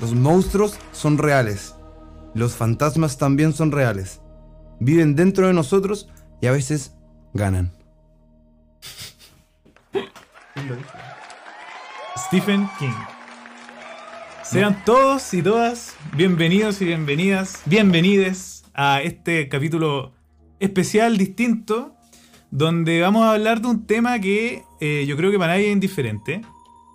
Los monstruos son reales. Los fantasmas también son reales. Viven dentro de nosotros y a veces ganan. Stephen King. Sean todos y todas bienvenidos y bienvenidas, bienvenides a este capítulo especial, distinto, donde vamos a hablar de un tema que eh, yo creo que para nadie es indiferente.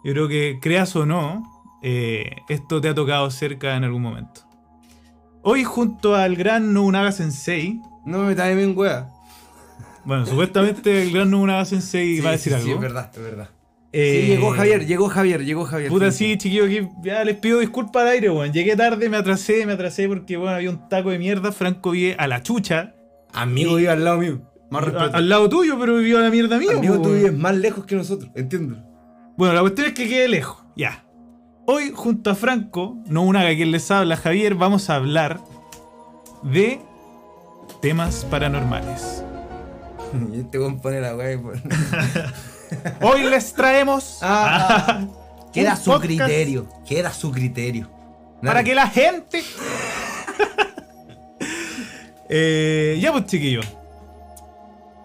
Yo creo que creas o no, eh, esto te ha tocado cerca en algún momento. Hoy junto al gran Nobunaga Sensei, No me metas bien, wea. bueno, supuestamente el gran Nobunaga Sensei va a decir algo. Sí, es verdad, es verdad. Eh, Sí, llegó Javier, llegó Javier, llegó Javier. Puta, Sí, sí, chiquillo, que ya les pido disculpas al aire, weón. Llegué tarde, me atrasé, me atrasé porque, bueno, había un taco de mierda. Franco vive a la chucha. Amigo vive al lado mío. Más A- respeto. al lado tuyo, pero vivió a la mierda mía. Amigo, tú vives más lejos que nosotros, entiendo. Bueno, la cuestión es que quede lejos. Ya. Hoy, junto a Franco, no una quien les habla, Javier, vamos a hablar de temas paranormales. Y este weón pone la wea y pone- Hoy les traemos Ah, Queda Un su podcast. criterio, queda su criterio. para que la gente. Eh, ya pues chiquillos.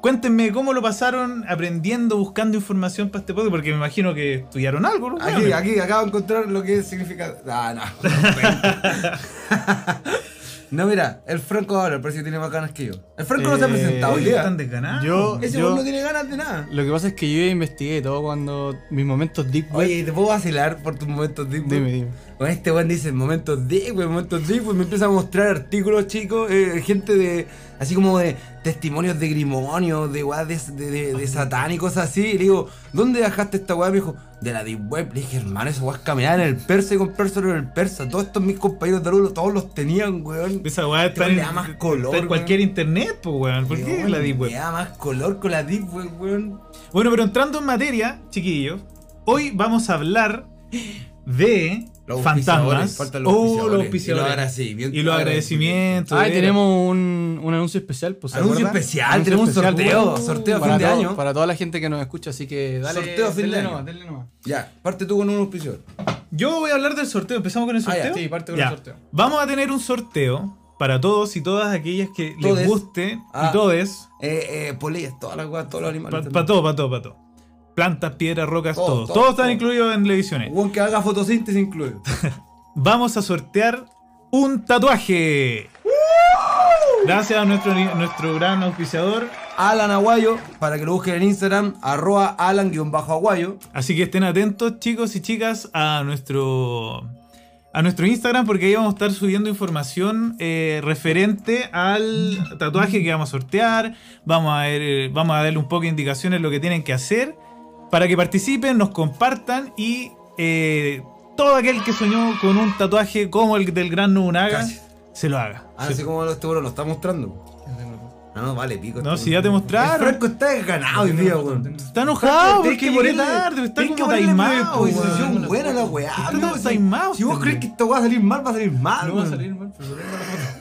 Cuéntenme cómo lo pasaron aprendiendo, buscando información para este podcast, porque me imagino que estudiaron algo, ¿no? Aquí, aquí, acabo de encontrar lo que significa. Ah, no. no, mira, el Franco ahora, parece que tiene más ganas que yo. El Franco no se ha Eh, presentado hoy día. están. Yo- Ese yo- weón no tiene ganas de nada. Lo que pasa es que yo ya investigué todo cuando mis momentos deep web. Oye, ¿te puedo vacilar por tus momentos deep? Dime, dime. Con este weón dice momentos deep, weón, momentos deep, y me empieza a mostrar artículos, chicos, eh, gente de. Así como de testimonios de grimorio, de weá de, de, de, de satán y cosas así. Y le digo, ¿dónde dejaste esta weá? Me dijo, de la Deep Web. Le dije, hermano, esa weá es caminar en el persa y comprárselo en el persa. Todos estos mis compañeros de Arulo, todos los tenían, weón. Esa weá está Este en, más color, está en cualquier weón. internet, pues weón. ¿Por qué la Deep Web? Le da más color con la Deep Web, weón. Bueno, pero entrando en materia, chiquillos, hoy vamos a hablar de Los fantasmas. faltan los Oh, los auspiciadores. Y los agradecimientos. Y los agradecimientos. Ah, y tenemos un, un anuncio especial, pues, ¿se Anuncio acuerdan? especial, tenemos un sorteo, pues, sorteo a para fin de todo- año. Para toda la gente que nos escucha, así que dale. Sorteo a fin de año. denle nomás. Ya, parte tú con un auspiciador. Yo voy a hablar del sorteo. ¿Empezamos con el Ah, ya, sorteo? sí, parte con Ya. el sorteo. Vamos a tener un sorteo para todos y todas aquellas que Todes. les guste Ah. y todes. Eh, eh, polillas, todas las weas, todos los animales. Para también. todo, para todo, para todo. Plantas, piedras, rocas, Todo, todo. todo, están todo. incluidos en las ediciones. Weón que haga fotosíntesis incluido. Vamos a sortear un tatuaje. Gracias a nuestro, nuestro gran auspiciador. Alan Aguayo, para que lo busquen en Instagram, arroba Alan-Aguayo. Así que estén atentos, chicos y chicas, a nuestro a nuestro Instagram porque ahí vamos a estar subiendo información eh, referente al tatuaje que vamos a sortear. Vamos a ver, eh, vamos a darle un poco de indicaciones lo que tienen que hacer para que participen, nos compartan y eh, todo aquel que soñó con un tatuaje como el del gran Nobunaga Gracias. se lo haga. Ah, así como este bueno lo está mostrando. No, no, vale, pico. No, este si ya te mostraron. El Franco está desganado hoy día, weón. Está enojado porque que ponerle- tarde, está como taimado. weón. buena la weá. Está taimado Si vos crees que esto va a salir mal, va a salir mal. No va a salir mal, pero.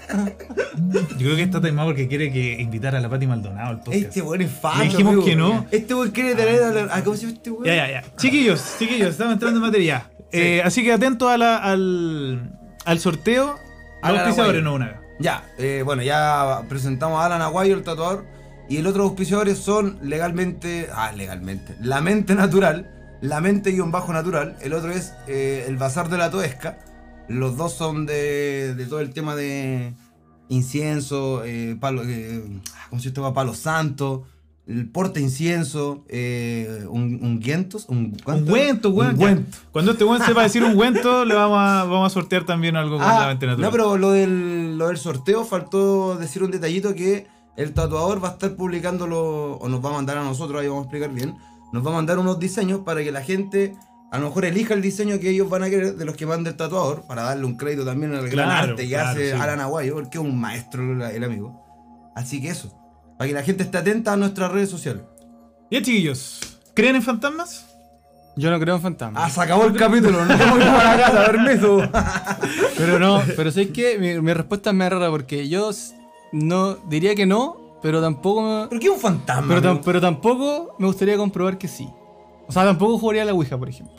Yo creo que está taimado porque quiere que invitar a la Pati Maldonado al podcast. Este weón es. Le dijimos amigo. que no. Este weón quiere traer a la. a- ¿Cómo se llama este weón? Ya, ya, ya. Chiquillos, chiquillos, estamos entrando en materia. Eh, así que atentos a la- al, al sorteo. A Los auspiciadores no una. Ya, eh, bueno, ya presentamos a Alan Aguayo, el tatuador. Y el otro auspiciadores son legalmente. Ah, legalmente. La mente natural. La mente guion bajo natural. El otro es eh, el Bazar de la Toesca. Los dos son de, de todo el tema de incienso, eh, palo, eh, ¿cómo se llama? Palo santo, el porte incienso, eh, un, un guientos, un, weón. Un ya. güento. Cuando este weón sepa decir un güento, le vamos a, vamos a sortear también algo con la Ah, natural. no, pero lo del, lo del sorteo faltó decir un detallito que el tatuador va a estar publicándolo o nos va a mandar a nosotros, ahí vamos a explicar bien. Nos va a mandar unos diseños para que la gente a lo mejor elija el diseño que ellos van a querer de los que manda el tatuador para darle un crédito también al gran Claro, arte que claro, hace sí. Alan Aguayo, porque es un maestro el, el amigo. Así que eso, para que la gente esté atenta a nuestras redes sociales. Ya, chiquillos, ¿creen en fantasmas? Yo no creo en fantasmas. Ah, se acabó el capítulo, a ir para la casa, permiso. Pero no, pero ¿sabes qué? Mi, mi respuesta es más rara porque yo no diría que no, pero tampoco me- ¿Pero qué es un fantasma? pero tampoco me gustaría comprobar que sí. O sea, tampoco jugaría a la Ouija, por ejemplo.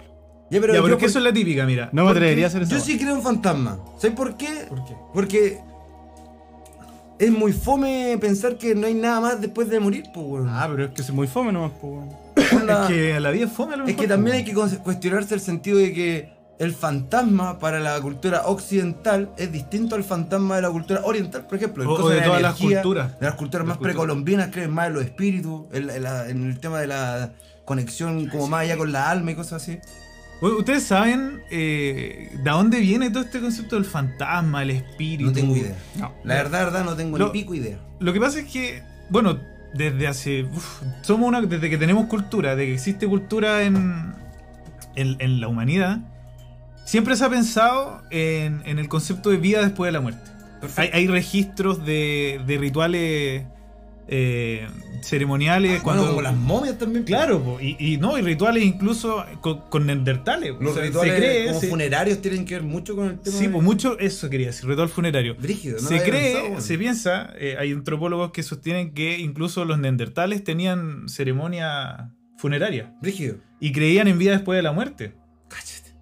Ya, pero ya, pero es que por- eso es la típica, mira. No me atrevería a hacer eso. Yo sí creo en fantasmas. ¿Sabes por qué? ¿Por qué? Porque es muy fome pensar que no hay nada más después de morir, pues, weón. Ah, pero es que es muy fome nomás, pues, weón. Es que la vida es fome a lo Es mejor, que también hay que cuestionarse el sentido de que el fantasma para la cultura occidental es distinto al fantasma de la cultura oriental, por ejemplo. O- de la todas las culturas. De las culturas más precolombinas creen más en los espíritus, en, en la- en el tema de la conexión como más allá con la alma y cosas así. ¿Ustedes saben eh, de dónde viene todo este concepto del fantasma, el espíritu? No tengo idea. No. La verdad, verdad, no tengo Lo- ni pico idea. Lo que pasa es que, bueno, desde hace. uf, somos una. Desde que tenemos cultura, de que existe cultura en, en, en la humanidad, siempre se ha pensado en, en el concepto de vida después de la muerte. Hay, hay registros de, de rituales eh, ceremoniales. Bueno, cuando, como las momias también. pues. Claro, po, y, y no, y rituales incluso con, con neandertales. Los O sea, rituales se cree, como se- funerarios tienen que ver mucho con el tema. Sí, de- pues mucho, eso quería decir, ritual funerario. Brígido, no se cree, pensado, se piensa, eh, hay antropólogos que sostienen que incluso los neandertales tenían ceremonia funeraria Brígido. y creían en vida después de la muerte.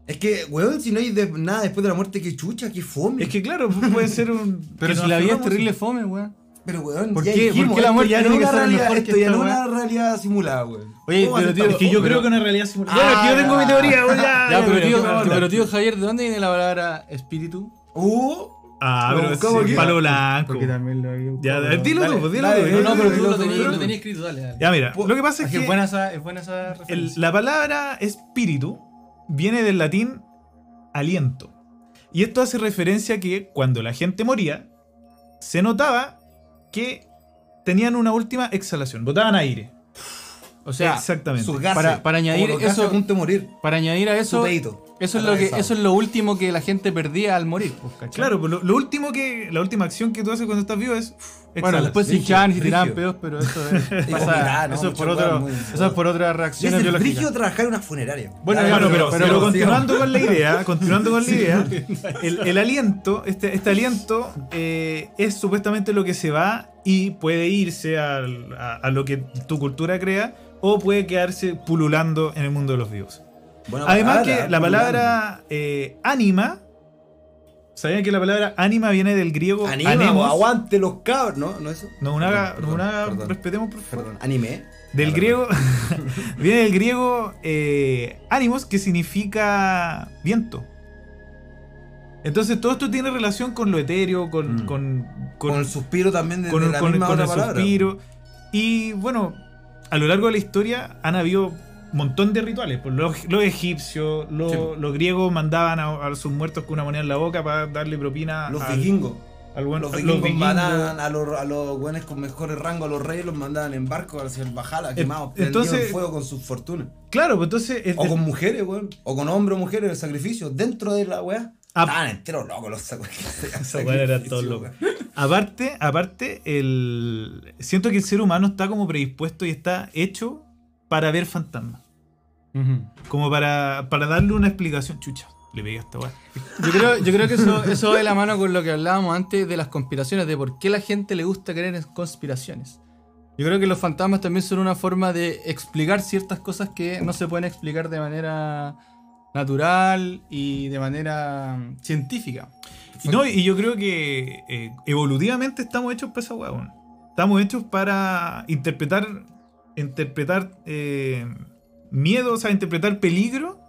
Es que, weón, si no hay de- nada después de la muerte, qué chucha, qué fome. Es que claro, pu- puede ser un... Pero que si la vida es aferramos terrible fome, weón. Pero, weón, ¿Por ya qué? dijimos, ¿Por qué la esto muerte ya no tiene es que una ser realidad, mejor que esto ya no es una realidad simulada, weón. Oye, ¿Cómo pero tío, Es que yo creo que una realidad simulada. Ah, Bueno, es que yo tengo mi teoría, weón, ya, pero tío, Javier, ¿de dónde viene la palabra espíritu? Uh, Ah, pero es palo blanco. también lo había Ya, dilo Dale, tú, pues, dilo dale, tú. dilo, No, pero tú lo tenías dilo. lo tenías escrito, dale, dale. Ya, mira, lo que pasa Es es que es buena esa, es buena esa el- referencia. la palabra espíritu viene del latín aliento. Y esto hace referencia a que cuando la gente moría, se notaba que tenían una última exhalación, botaban aire. o sea, Exactamente. sus gases. para- para añadir como los gases eso- a punto de morir. para añadir a Su eso, peito. Eso es lo que eso es lo último que la gente perdía al morir, pues. Claro, pues lo, lo último que. La última acción que tú haces cuando estás vivo es. uf, Bueno, después hinchaban y brígido. pedos, pero eso es, eso, es por otro, muy- eso es por otras Es reacciones el biológicas. brígido trabajar en una funeraria. Bueno, Bueno, pero- pero, continuando con la idea, continuando con la idea, el, el aliento, este, este aliento eh, es supuestamente lo que se va y puede irse a, a lo que tu cultura crea o puede quedarse pululando en el mundo de los vivos. Buena Además palabra, que la pululando. palabra eh, ánima, ¿sabían que la palabra ánima viene del griego Anima, anemos? aguante los cabros, ¿no? ¿No eso? No, una, Perdón, no, una- perdón, respetemos por favor. Perdón, anime. Del Ya, griego. viene del griego eh, ánimos, que significa viento. Entonces todo esto tiene relación con lo etéreo, con, Mm. con, Con, con, el suspiro también de, con- de la con- misma con otra el palabra. suspiro. Y bueno, a lo largo de la historia han habido montón de rituales. Pues los, los egipcios, los, Sí. los griegos mandaban a, a sus muertos con una moneda en la boca para darle propina Los al- vikingos. al buen- Los a vikingos mandaban a los, a los buenos con mejores rangos, a los reyes, los mandaban en barco hacia el Bajala, quemados, entonces- en fuego con sus fortunas. Claro, pues entonces. es O con mujeres, weón. O con hombres o mujeres de sacrificio dentro de la weá. Ah. Estaban enteros locos los sacrificios. Aparte, aparte, el. Siento que el ser humano está como predispuesto y está hecho para ver fantasmas. Como para, para darle una explicación. Chucha, le pegué a esta weá. Yo creo, yo creo que eso, eso va de la mano con lo que hablábamos antes de las conspiraciones, de por qué la gente le gusta creer en conspiraciones. Yo creo que los fantasmas también son una forma de explicar ciertas cosas que no se pueden explicar de manera natural y de manera mm, científica. Y, no, y yo creo que eh, evolutivamente estamos hechos para esa weón. Estamos hechos para interpretar. Interpretar eh, miedo, o sea, interpretar peligro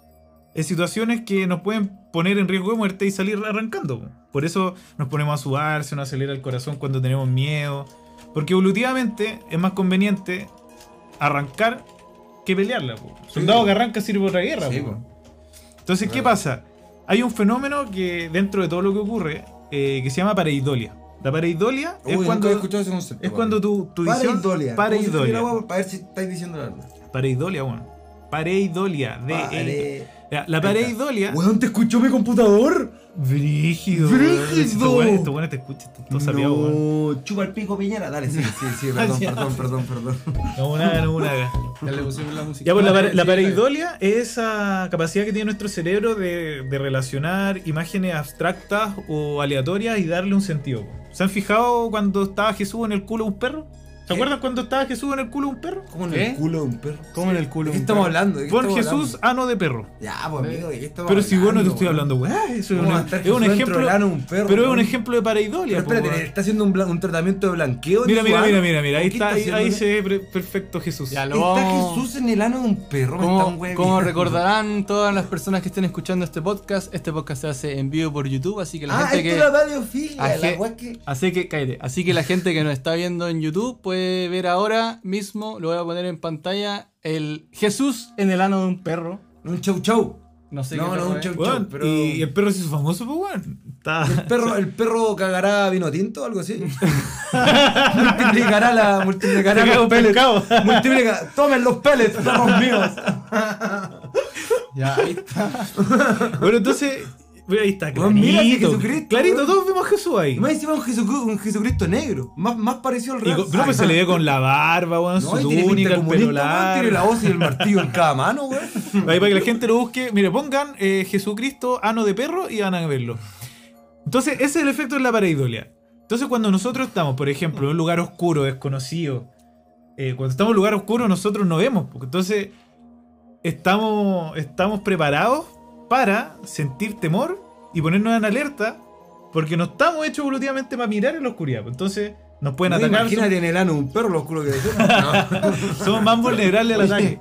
en situaciones que nos pueden poner en riesgo de muerte y salir arrancando. po. Por eso nos ponemos a sudar, se nos acelera el corazón cuando tenemos miedo. Porque evolutivamente es más conveniente arrancar que pelearla. po. Soldado que arranca sirve para otra guerra. Sí, po. po. Entonces, ¿qué pasa? Hay un fenómeno que dentro de todo lo que ocurre eh, que se llama pareidolia. La pareidolia Uy, es cuando ese concepto. es cuando tu, tu visión Pareidolia. pareidolia. Para ver si estáis diciendo la verdad. Pareidolia, bueno. Pareidolia de Pare- Ya, la pareidolia Weón, ¿te escuchó mi computador? brígido. ¡Brígido! Esto bueno, bueno te escucha, esto todo sabiado, weón. no, chupa el pico piñera. Dale, sí, sí, sí, perdón, perdón, perdón, perdón. No una haga, no una haga. Ya le pusimos la música. Ya, pues la, pare- la Sí, pareidolia es esa capacidad que tiene nuestro cerebro de, de relacionar imágenes abstractas o aleatorias y darle un sentido. ¿Se han fijado cuando estaba Jesús en el culo de un perro? ¿Se acuerdan cuando estaba Jesús en el culo de un perro? ¿Cómo en ¿Qué? el culo de un perro? ¿Cómo en el culo? ¿De qué un estamos perro? hablando? ¿De qué Pon estamos Jesús hablando? ano de perro. Ya, pues amigo, ¿de qué estamos Pero si vos no te hablando, estoy hablando, weá, eso es ¿Cómo un, va a estar es un Jesús dentro ejemplo. ano de un perro, pero es un weón? ejemplo de pareidolia. Pero po, espérate, weón. ¿le está haciendo un, un tratamiento de blanqueo? de Mira, su mira, ano? mira, mira, mira. Ahí ¿Qué está, ahí, haciendo? ahí se ve pre- perfecto Jesús. Ya, lo Está vamos- Jesús en el ano de un perro, me Como, están hueviando. como recordarán todas las personas que estén escuchando este podcast, este podcast se hace en vivo por YouTube, así que la Ah, gente esto que... es la radiofilia, la Aje- weá que... Así que, cállate. Así que la gente que nos está viendo en YouTube puede ver ahora mismo, lo voy a poner en pantalla, el Jesús en el ano de un perro. Un chau chau. No sé No, qué no, un chau- Weón, pero- y, el perro se hizo famoso, pues weón. Está. ¿El perro, ¿El perro cagará vino tinto o algo así? multiplicará la. Multiplicará los un pellets. Multiplica. Tomen los pellets, perros míos. Ya, ahí está. Bueno, entonces. Ahí está, Weón, mira ese clarito. Jesucristo, clarito, todos vemos a Jesús ahí. Más encima un Jesucristo, un Jesucristo negro. Más, más parecido al real. no, pues se le ve con la barba, weón, No, su túnica, el pelo weón, Tiene la largo. voz y el martillo en cada mano, weón. Ahí para que la gente lo busque. Mire, pongan eh, Jesucristo ano de perro y van a verlo. Entonces, ese es el efecto de la pareidolia. Entonces, cuando nosotros estamos, por ejemplo, en un lugar oscuro, desconocido, eh, cuando estamos en un lugar oscuro, nosotros no vemos. Porque entonces, estamos, estamos preparados para sentir temor y ponernos en alerta. Porque no estamos hechos evolutivamente para mirar en la oscuridad. Entonces, nos pueden No, atacar. imagínate en el ano un perro, lo oscuro que es. No. Somos más vulnerables al ataque.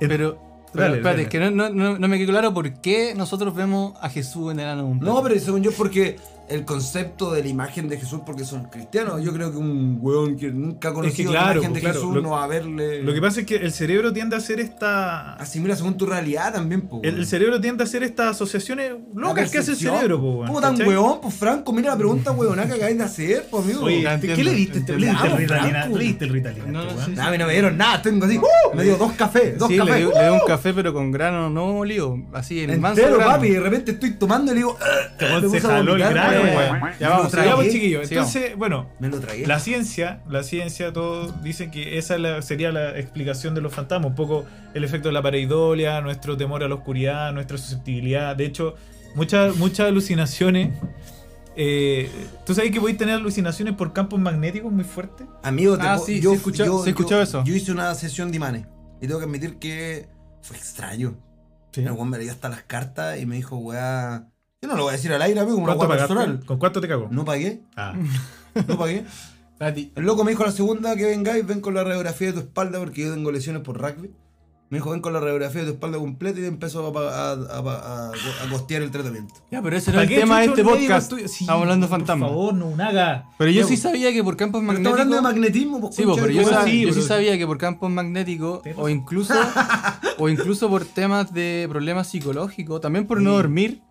Pero, pero Dale, espérate, dale. es que no, no, no, no me quedó claro por qué nosotros vemos a Jesús en el ano de un perro. No, pero según yo, porque el concepto de la imagen de Jesús, porque son cristianos, yo creo que un weón que nunca ha conocido claro, la imagen de pues, claro, Jesús lo- no va a verle. Lo que pasa es que el cerebro tiende a hacer esta. Asimila según tu realidad también, po. El, el cerebro tiende a hacer estas asociaciones locas que hace el cerebro, po, weón, ¿Cómo tan ¿cachai? weón, pues Franco? Mira la pregunta weonada que acabáis de hacer, pues amigo. Oye, ¿qué le diste? entiendo. ¿Le diste el Ritalina? ¿Le diste el Ritalina, No, este no, sí, Nah, me dieron nada, tengo así. Me dio dos cafés, dos Sí, le, cafés. dio- le dio un café pero con grano no molido, así en el manso Entero, papi, y de repente estoy tomando y le digo. "Ah", Este weón se jaló el grano, Ya lo vamos, Ya, chiquillos. Entonces, bueno, la ciencia, la ciencia, todos dicen que esa la- sería la explicación de los fantasmas. Un poco el efecto de la pareidolia, nuestro temor a la oscuridad, nuestra susceptibilidad. De hecho, muchas, muchas alucinaciones. eh, ¿Tú sabes que podéis tener alucinaciones por campos magnéticos muy fuertes? Amigo, te Ah, sí, yo, sí escucha- yo- sí escuchó yo- eso. Yo hice una sesión de imanes y tengo que admitir que fue extraño. El weón me leyó hasta las cartas y me dijo, weá. Yo no lo voy a decir al aire, amigo, como. ¿Con cuánto te cagó? No pagué, Ah. no pagué. El loco me dijo la segunda que vengáis, ven con la radiografía de tu espalda porque yo tengo lesiones por rugby. Me dijo, ven con la radiografía de tu espalda completa y empezó a, a, a, a- a costear el tratamiento. Ya, pero ese no ¿Para es el tema de este podcast. Sí, Estamos hablando de Por fantasmas. favor, no un haga. Pero yo Ya, sí sabía que por campos Pero estamos hablando de magnéticos. magnetismo, pues, Sí, pero yo, sab- sí, yo sí pero- sabía que por campos magnéticos ¿Qué o incluso o incluso por temas de problemas psicológicos, también por no dormir,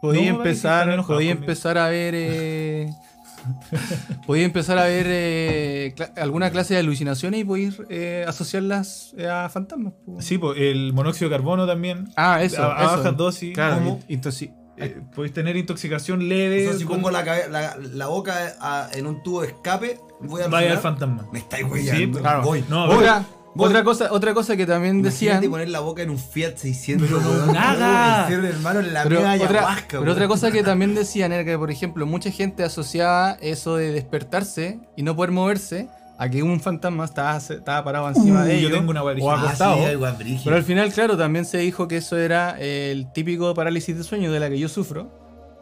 podía No, empezar, podía empezar a ver eh, podía empezar a ver eh, alguna clase de alucinaciones y podía eh, asociarlas eh, a fantasmas. po. Sí, pues el monóxido de carbono también. Ah, eso, a, a eso. bajas dosis. Claro, entonces Eh, podéis tener intoxicación O leve. sea, si con- pongo la, la, la boca a- en un tubo de escape, voy a Vaya al fantasma. Me estáis weyando. claro. Voy. No, otra, otra cosa, otra cosa que también decían poner la boca en un Fiat 600. Pero nada. Hermano, en la Pero, otra, ayahuasca, pero otra cosa que también decían era que, por ejemplo, mucha gente asociaba eso de despertarse y no poder moverse a que un fantasma estaba, estaba parado encima Uh, de yo ellos tengo una guarida. o Ah, acostado. sí, weón brígido. pero al final, claro, también se dijo que eso era el típico parálisis de sueño de la que yo sufro.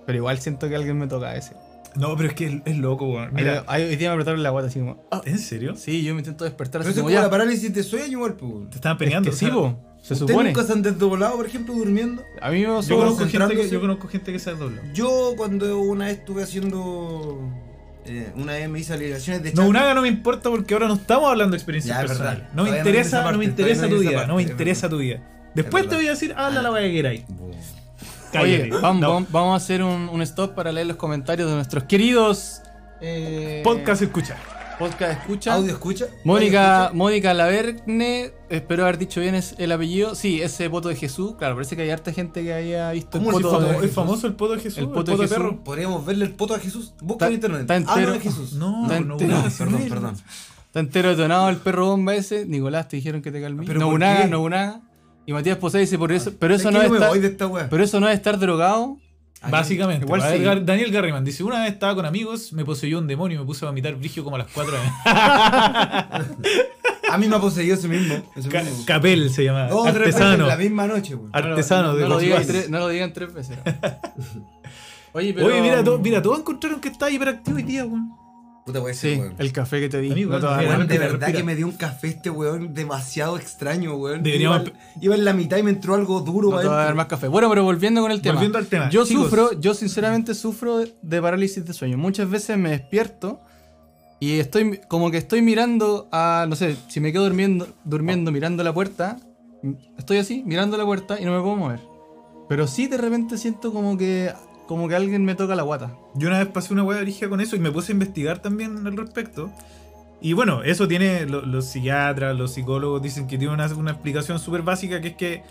Pero igual siento que alguien me toca ese. No, pero es que es, es loco, weón. Mira, hoy día me apretaron la guata así como. ah, ¿en serio? Sí, yo me intento despertar Pero así eso es como como ya. la parálisis de sueño, igual, pues. Te estaban Es peleando. que sí, o sea, po, se ¿Ustedes supone. nunca se han desdoblado, por ejemplo, durmiendo? A mí me. Yo conozco, gente que, concentrándose. yo conozco gente que se dobla. Yo, cuando una vez estuve haciendo. eh, una vez me hice alineaciones de No, chat. un haga no me importa porque ahora no estamos hablando de experiencias Ya, es personales. verdad. No me Todavía no interesa, esa no me parte, interesa todavía no tu vida, esa no me parte, es interesa tu vida. Después verdad. te voy a decir, habla la vaya que queráis. Oye, vamos, No. vamos- vamos a hacer un, un stop para leer los comentarios de nuestros queridos eh, Podcast escucha. podcast escucha. Audio escucha. Mónica, Mónica Laverne, espero haber dicho bien es el apellido. Sí, ese voto de Jesús. Claro, parece que hay harta gente que haya visto el ¿Cómo si poto de ¿Es Jesús? famoso el poto de Jesús? El ¿El poto poto, de de Jesús. perro? Podríamos verle el poto a Jesús. Busca en internet. está Hablo entero. de Jesús. No, Está no, entero. no, Ah, perdón. Está entero detonado el perro bomba ese. Nicolás, te dijeron que te. ¿Pero No no unaga. Y Matías Posey dice por eso, pero eso Es no es estar, voy de esta wea. pero eso no es estar drogado. Básicamente. Igual ver. Gar- Daniel Garriman dice: Una vez estaba con amigos, me poseyó un demonio y me puse a vomitar brigio como a las 4 de A mí me ha poseído ese mismo. ese Ca- mismo. Capel se llama. Dos o tres veces en artesano. la misma noche, weón. Artesano no, de no, lo los digan tres, no lo digan tres veces. Oye, pero. Oye, mira, to- mira, todos encontraron que está hiperactivo hoy día, weón. Puta, puede ser, Sí, weón. el café que te di. Amigo, no te Weón, de verdad respira. que me dio un café este weón demasiado extraño, weón. Deberíamos- Iba, iba en la mitad y me entró algo duro No te va a dar más café. Bueno, pero volviendo con el tema. Volviendo al tema. Yo Chicos. sufro, yo sinceramente sufro de parálisis de sueño. Muchas veces me despierto y estoy como que estoy mirando a, no sé, si me quedo durmiendo, durmiendo mirando la puerta, estoy así, mirando la puerta y no me puedo mover. Pero sí de repente siento como que como que alguien me toca la guata. Yo una vez pasé una hueá de origen con eso y me puse a investigar también al respecto. Y bueno, eso tiene lo- los psiquiatras, los psicólogos dicen que tiene una, una explicación súper básica que es que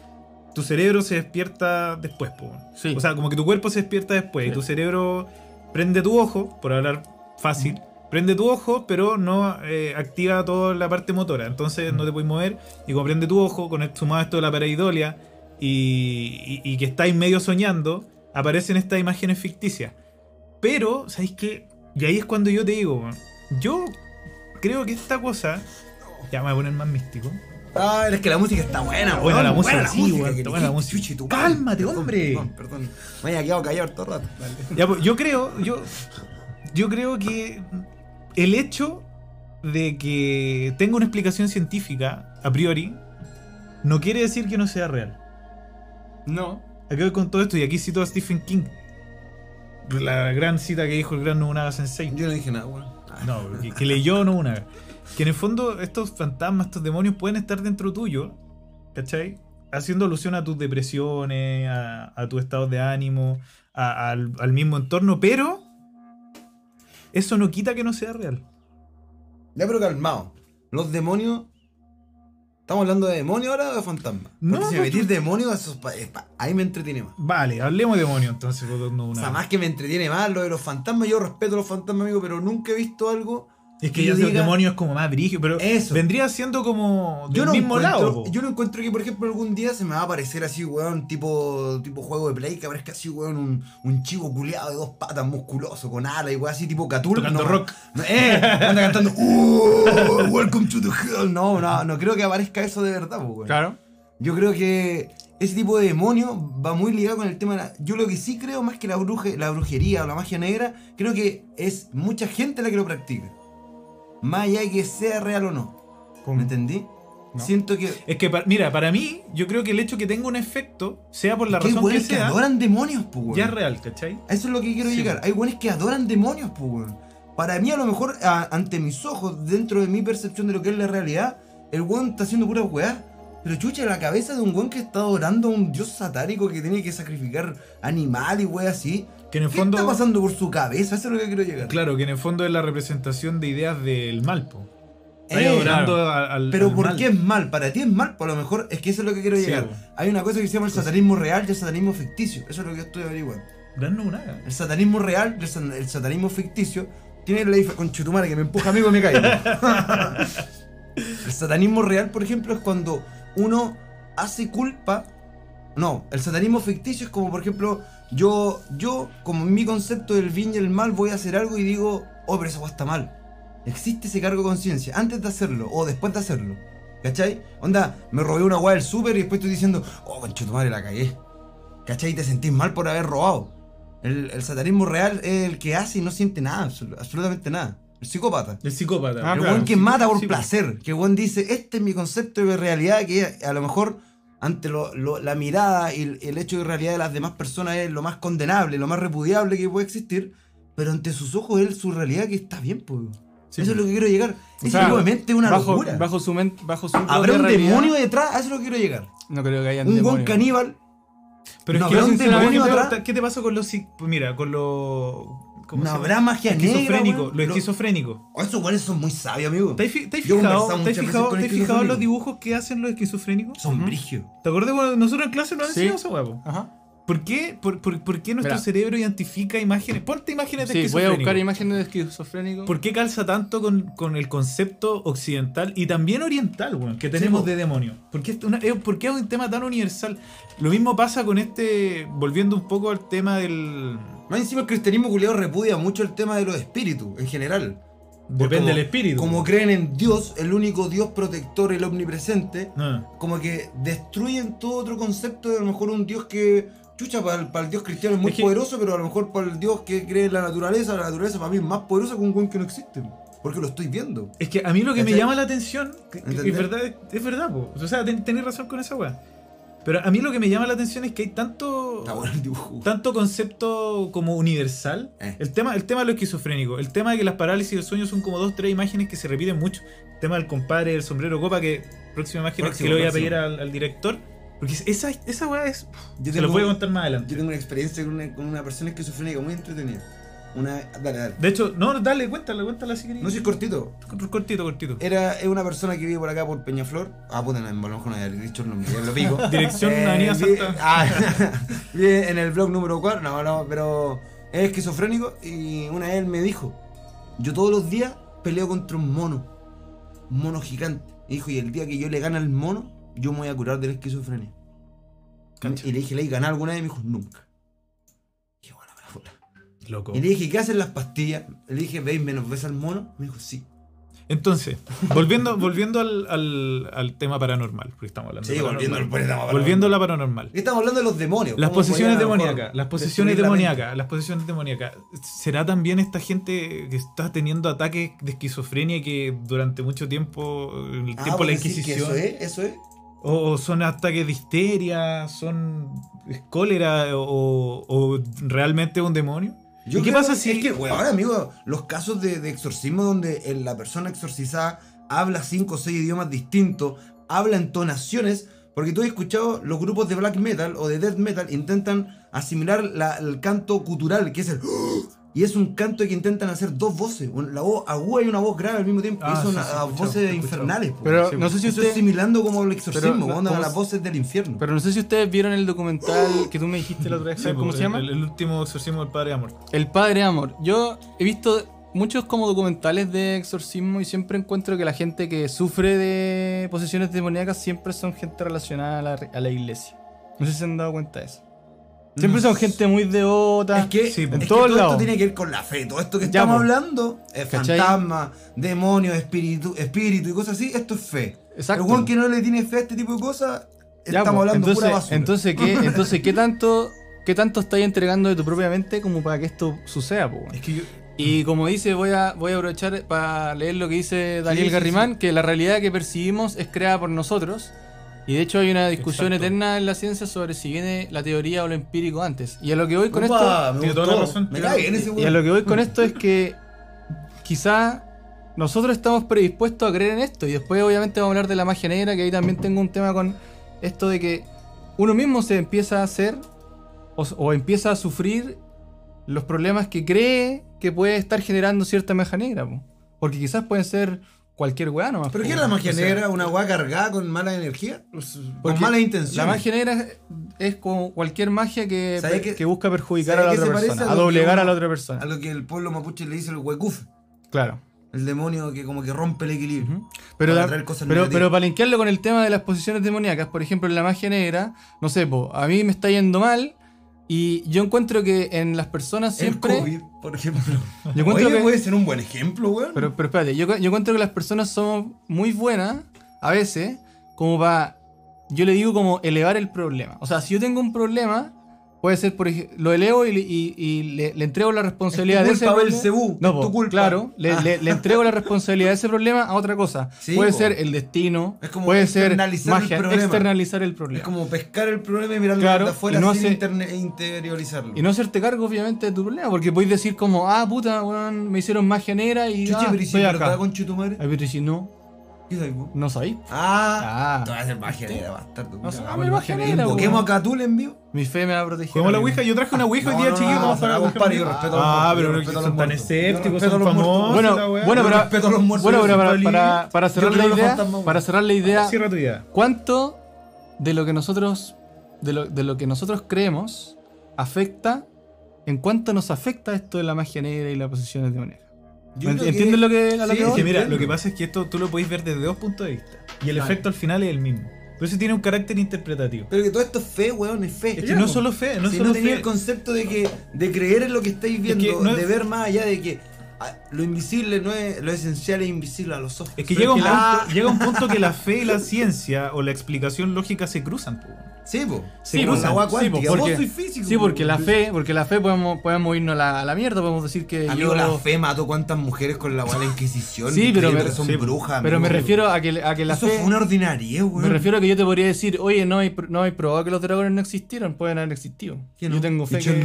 tu cerebro se despierta después. po. Sí. O sea, como que tu cuerpo se despierta después y Sí. tu cerebro prende tu ojo, por hablar fácil, prende tu ojo, pero no eh, activa toda la parte motora. Entonces no te puedes mover y como prende tu ojo, con esto sumado esto de la pareidolia y, y- y que estáis medio soñando, aparecen estas imágenes ficticias. Pero, ¿sabéis qué? Y ahí es cuando yo te digo, yo creo que esta cosa, ya me voy a poner más místico. Ah, es que la música está buena, Buena weón. la música, sí, música, weón, que está buena la música. chuchi, tu Cálmate, perdón, hombre. Perdón, perdón. Me había quedado callado todo el rato. Ya, pues, yo creo, yo, yo creo que el hecho de que tenga una explicación científica a priori no quiere decir que no sea real. No. Aquí voy con todo esto y aquí cito a Stephen King. La gran cita que dijo el gran Nobunaga Sensei. Yo no dije nada. Ah, No, que, que leyó Nobunaga. Que en el fondo estos fantasmas, estos demonios pueden estar dentro tuyo, ¿cachai? Haciendo alusión a tus depresiones, a, a tu estado de ánimo, a- al, al mismo entorno, pero eso no quita que no sea real. Ya, pero calmado. Los demonios. ¿Estamos hablando de demonios ahora o de fantasmas? No, Porque si me metís tú- demonios, eso es pa- ahí me entretiene más. Vale, hablemos de demonios entonces. con O sea, más que me entretiene más lo de los fantasmas, yo respeto a los fantasmas, amigo, pero nunca he visto algo. Es que ya yo los diga- demonios es como más brígido, pero Eso. vendría siendo como del Yo no, mismo lado. yo no encuentro que, por ejemplo, algún día se me va a aparecer así, weón, tipo, tipo juego de play, que aparezca así, weón, un, un chivo culeado de dos patas musculoso, con alas y weón, así tipo Cthulhu. Tocando no, rock. no, eh, anda cantando, "Uh, Welcome to the hell. No, no, no creo que aparezca eso de verdad, pues, weón. Claro. Yo creo que ese tipo de demonio va muy ligado con el tema de la... Yo lo que sí creo, más que la, bruje, la brujería o la magia negra, creo que es mucha gente la que lo practica. Más allá de que sea real o no. ¿Me entendí? No. Siento que... Es que, mira, para mí, yo creo que el hecho que tenga un efecto, sea por la que razón que que, sea, adoran demonios, pues, weón. ya es real, ¿cachai? A Eso es lo que quiero Sí, llegar. Hay buenos que adoran demonios, pues, weón. Para mí, a lo mejor, a- ante mis ojos, dentro de mi percepción de lo que es la realidad, el weón está haciendo pura weá. Pero chucha, la cabeza de un weón que está adorando a un dios satánico que tiene que sacrificar animal y weá así. Que en el ¿Qué fondo, está pasando por su cabeza? Eso es lo que quiero llegar. claro, que en el fondo es la representación de ideas del mal, po. Eh, adorando claro. a- al, Pero al ¿por mal. qué es mal? Para ti es mal, por lo mejor es que eso es lo que quiero Sí, llegar. weón. Hay una cosa que se llama el satanismo real y el satanismo ficticio. Eso es lo que yo estoy averiguando. Gran Nobunaga. El satanismo real y el, satanismo ficticio tiene la diferencia. Con Chutumare que me empuja amigo y me caigo. el satanismo real, por ejemplo, es cuando uno hace culpa. No, el satanismo ficticio es como, por ejemplo, yo, yo, como en mi concepto del bien y el mal, voy a hacer algo y digo, oh, pero esa weá está mal. Existe ese cargo de conciencia antes de hacerlo o después de hacerlo. ¿Cachai? Onda, me robé una weá del súper y después estoy diciendo, oh, conchetumare, la cagué. ¿Cachai? Y te sentís mal por haber robado. El, el satanismo real es el que hace y no siente nada, absolu- absolutamente nada. El psicópata. El psicópata. Ah, el claro. buen que mata por Sí, placer. Que el buen dice, este es mi concepto de realidad, que a lo mejor ante lo- lo- la mirada y el, el hecho de realidad de las demás personas es lo más condenable, lo más repudiable que puede existir. Pero ante sus ojos es su realidad que está bien, pues. Sí, eso es lo que quiero llegar. O Ese sea, es una bajo, locura. Bajo su mente, bajo su Habrá un realidad, demonio detrás, a eso es lo que quiero llegar. No creo que haya Un buen demonio. caníbal. Pero No es que un demonio ¿qué te- atrás? ¿qué te pasó con los pues Mira, con los. ¿Cómo No habrá magia negra. Esquizofrénico, weón. lo esquizofrénico. Oh, esos güeyes son muy sabios, amigo. ¿Te has fi- te has Yo he fijado, te fijado, te fijado los dibujos que hacen los esquizofrénicos? Son Ujú. brigios. ¿Te acuerdas cuando nosotros en clase nos han Sí. eso, huevo? Ajá. ¿Por qué, por, por- por qué nuestro Mira. cerebro identifica imágenes? Ponte imágenes de Sí, voy a buscar imágenes de esquizofrénico. ¿Por qué calza tanto con, con el concepto occidental y también oriental, weón, que tenemos de demonio? ¿Por qué, es una- eh, por qué es un tema tan universal? Lo mismo pasa con este, volviendo un poco al tema del... Más encima el cristianismo culiado repudia mucho el tema de los espíritus en general. Depende Como- del espíritu. Como creen en Dios, el único Dios protector, el omnipresente, Ah. como que destruyen todo otro concepto de a lo mejor un Dios que, chucha, para el, para el Dios cristiano es muy Es que- poderoso, pero a lo mejor para el Dios que cree en la naturaleza, la naturaleza para mí es más poderosa que un buen que no existe. Porque lo estoy viendo. Es que a mí lo que me ¿Cachai? llama la atención, que- que ¿Entendés? es verdad, es verdad, po. o sea, ten- tenés razón con esa weá. Pero a mí lo que me llama la atención es que hay tanto, Está bueno el dibujo. tanto concepto como universal. Eh. El tema, el tema de lo esquizofrénico, el tema de que las parálisis del sueño son como dos, tres imágenes que se repiten mucho. El tema del compadre del sombrero copa, que próxima imagen Próximo, que le voy a pedir al, al director. Porque esa, esa weá es. Yo se lo voy a contar más adelante. Yo tengo una experiencia con una, con una persona esquizofrénica muy entretenida. Una, dale, dale. De hecho, no, dale, cuéntala, cuéntala si querés. No si es cortito. Cortito, cortito. Era es una persona que vive por acá por Peñaflor. Ah, puta, lo mejor no había dicho el nombre, lo pico. Dirección Avenida vi- Santa- Ah, vive en el blog número 4. No, no, pero es esquizofrénico y una vez él me dijo: Yo todos los días peleo contra un mono. Un mono gigante. Y dijo: Y el día que yo le gane al mono, yo me voy a curar de la esquizofrenia. Y le dije: ¿Le he ganado alguna vez? Y me dijo: Nunca. Y yo, bueno, me la fuera. Loco. Y le dije: ¿Qué hacen las pastillas? Le dije: ¿Veis menos ves al mono? Me dijo: Sí. Entonces, volviendo, volviendo al, al- al tema paranormal, porque estamos hablando Sí, de volviendo al paranormal. tema Volviendo a la paranormal. Estamos hablando de los demonios. Las ¿Cómo posesiones demoníacas, las posesiones demoníacas, las posesiones demoníacas. ¿Será también esta gente que está teniendo ataques de esquizofrenia que durante mucho tiempo, el Ah, tiempo de la ¿vos decís que Inquisición, Eso es, eso es. O, son ataques de histeria, son es cólera, o, o realmente un demonio? ¿Y qué pasa si- Es que, weón, amigo, los casos de, de exorcismo donde el- la persona exorcizada habla cinco o seis idiomas distintos, habla entonaciones, porque tú has escuchado los grupos de black metal o de death metal intentan asimilar la- el canto cultural, que es el... Y es un canto que intentan hacer dos voces, la voz aguda y una voz grave al mismo tiempo. Ah, y son sí, sí, escuchado, voces infernales. po. Pero Sí, no sé si Eso usted. es similando como el exorcismo, ¿cómo las voces del infierno. Pero no sé si ustedes vieron el documental que tú me dijiste la otra vez. Sí, ¿sabes ¿Cómo pues, se llama? El, el último exorcismo del Padre Amor. El Padre Amor. Yo he visto muchos como documentales de exorcismo y siempre encuentro que la gente que sufre de posesiones demoníacas siempre son gente relacionada a la, a la iglesia. No sé si se han dado cuenta de eso. Siempre son gente muy devota. Es que, Sí, es en que todo esto tiene que ver con la fe. Todo esto que Ya, estamos hablando es ¿Cachai? fantasma, demonios, espíritu, espíritu y cosas así. Esto es fe. Exacto. El weón que no le tiene fe a este tipo de cosas, Ya, estamos hablando entonces, pura basura. Entonces, ¿qué, entonces ¿qué tanto qué tanto estáis entregando de tu propia mente como para que esto suceda? po, weón? Es que yo, Y como dice, voy a, voy a aprovechar para leer lo que dice Daniel sí, Garrimán, que la realidad que percibimos es creada por nosotros. Y de hecho hay una discusión Exacto. eterna en la ciencia sobre si viene la teoría o lo empírico antes. Y a lo que voy con Upa, esto... me Tiene toda la razón. Me cae en ese Y a lo que voy con esto es que quizá nosotros estamos predispuestos a creer en esto. Y después obviamente vamos a hablar de la magia negra, que ahí también tengo un tema con esto de que uno mismo se empieza a hacer o, o empieza a sufrir los problemas que cree que puede estar generando cierta magia negra. po. Porque quizás pueden ser cualquier weá nomás. ¿Pero qué es la magia negra? ¿Una weá cargada con mala energía? Con porque malas intenciones. La magia negra es, es como cualquier magia que, ¿Sabe que, busca perjudicar a la otra persona, a a lo que doblegar a la otra persona. A lo que el pueblo mapuche le dice el huecufe. Claro. El demonio que como que rompe el equilibrio. Pero, Para da- traer cosas pero, negativas. pero para linkearlo con el tema de las posiciones demoníacas, por ejemplo, en la magia negra, no sé, po, a mí me está yendo mal y yo encuentro que en las personas siempre... El COVID, por ejemplo. Yo encuentro Oye, que- puede ser un buen ejemplo, weón. Pero, pero espérate, yo, yo encuentro que las personas somos muy buenas, a veces, como para, yo le digo como elevar el problema. O sea, si yo tengo un problema, puede ser, por ejemplo, lo elevo y, le- y- y le, le entrego la responsabilidad Es tu de ese culpa, problema. Belcebú, No, es tu culpa. claro, le, Ah. le- le entrego la responsabilidad de ese problema a otra cosa. Sí, puede po. ser el destino, Es como puede ser externalizar el magia, problema. externalizar el problema. Es como pescar el problema y mirarlo Claro, de afuera y no sin interne- interiorizarlo. Y no hacerte cargo, obviamente, de tu problema, porque podéis decir como, ah, puta, weón, me hicieron magia negra y Chuche, ah, pero ¿y si estoy acá. con? Ay, pero si no, ¿Qué sabes vos? no sabéis. Ah, Ah. te vas a hacer magia negra, bastardo. No culiao. ah, magia negra, Invoquemos weón. a Catul en vivo. Mi fe me va a proteger. Jugamos la. Ouija, yo traje una Ouija hoy No, día, no, chiquillos. no, vamos a no, compadre, Ouija. yo respeto a los Ah, pero a son los tan escépticos, respeto son a los muertos. famosos. Bueno, bueno, pero- respeto a los muertos. Bueno, pero soy para, cerrar la idea, para cerrar la idea, Cierra tu idea. ¿cuánto de lo, de lo que nosotros de lo, de lo que nosotros creemos afecta, en cuánto nos afecta esto de la magia negra y las posesiones demoníacas. Que- ¿Entiendes lo que, a lo Sí, que Es voy? que mira, entiendo. lo que pasa es que esto tú lo podéis ver desde dos puntos de vista. Y el efecto al final es el mismo. Por eso tiene un carácter interpretativo. Pero que todo esto es fe, weón, es fe. Es que no solo fe, no si solo no tenía fe. el concepto de que de creer en lo que estáis viendo, que no es- de ver más allá de que lo invisible no es lo esencial es invisible a los ojos. Es que llega un, la- punto, llega un punto que la fe y la ciencia o la explicación lógica se cruzan. po. Sí, po. Se Sí, cruzan. Sí, po, porque- físico. Sí, porque po. la fe, porque la fe podemos, podemos irnos a la, a la mierda, podemos decir que Amigo, yo- la fe mató cuántas mujeres con la de la Inquisición. Sí, pero me- son sí, brujas. Pero me refiero a que, a que la Eso fe. fue una ordinaria, weón. Me refiero a que yo te podría decir, oye, no hay, no hay probado que los dragones no existieron, pueden haber existido. Yo tengo fe que...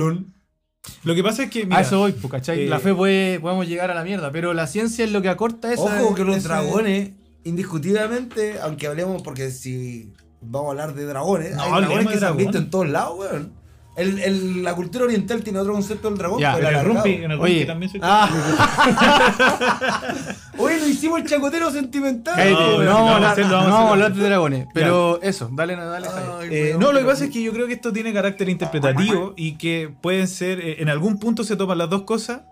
Lo que pasa es que. a Mira, eso voy, pues, ¿cachai? eh, la fe puede, podemos llegar a la mierda, pero la ciencia es lo que acorta esa... Ojo que los ese- dragones, indiscutiblemente, aunque hablemos, porque si vamos a hablar de dragones, No, hay dragones de que se han visto en todos lados, weón. El, el- la cultura oriental tiene otro concepto del dragón, Ya, pero en el alargado. rumpi, en el Oye, también soy. Ah. Oye, lo hicimos el chacotero sentimental. Cállate, No, no, hacerlo, no vamos a hablar de dragones, pero eso, dale, dale. Ay, Eh, no, lo que pasa es que yo creo que esto tiene carácter interpretativo y que pueden ser, eh, en algún punto se toman las dos cosas.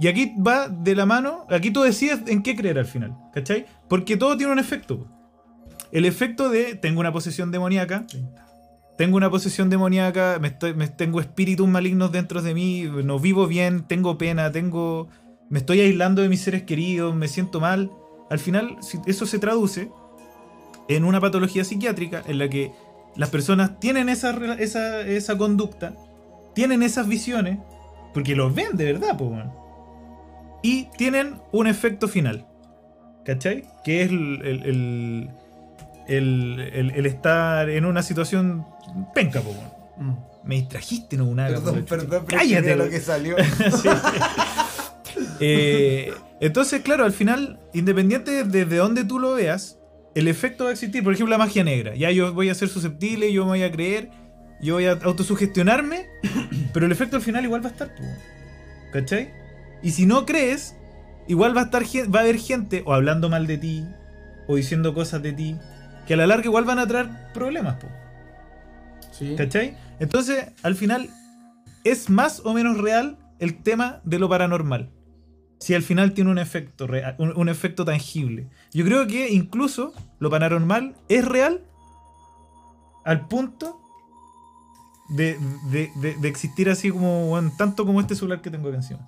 Y aquí va de la mano, aquí tú decides en qué creer al final, ¿cachai? Porque todo tiene un efecto. El efecto de tengo una posesión demoníaca, tengo una posesión demoníaca, tengo espíritus malignos dentro de mí, no vivo bien, tengo pena, tengo, me estoy aislando de mis seres queridos, me siento mal. Al final, eso se traduce en una patología psiquiátrica en la que las personas tienen esa, conducta, tienen esas visiones, porque los ven de verdad, po, y tienen un efecto final. ¿Cachai? Que es el, el- el- el estar en una situación penca, po, weón. Me distrajiste, no una Perdón, perdón, pero Cállate, lo que salió. Sí. Eh, entonces, claro, al final, independiente de, de dónde tú lo veas, el efecto va a existir. Por ejemplo, la magia negra. Ya yo voy a ser susceptible, yo me voy a creer, yo voy a autosugestionarme, pero el efecto al final igual va a estar. po. ¿Cachai? Y si no crees, igual va a estar va a haber gente o hablando mal de ti, o diciendo cosas de ti, que a la larga igual van a traer problemas. Po. Sí. ¿Cachai? Entonces, al final, es más o menos real el tema de lo paranormal. Si al final tiene un efecto real, un, un efecto tangible. Yo creo que incluso lo paranormal es real al punto de, de- de- de existir así como, bueno, tanto como este celular que tengo acá encima.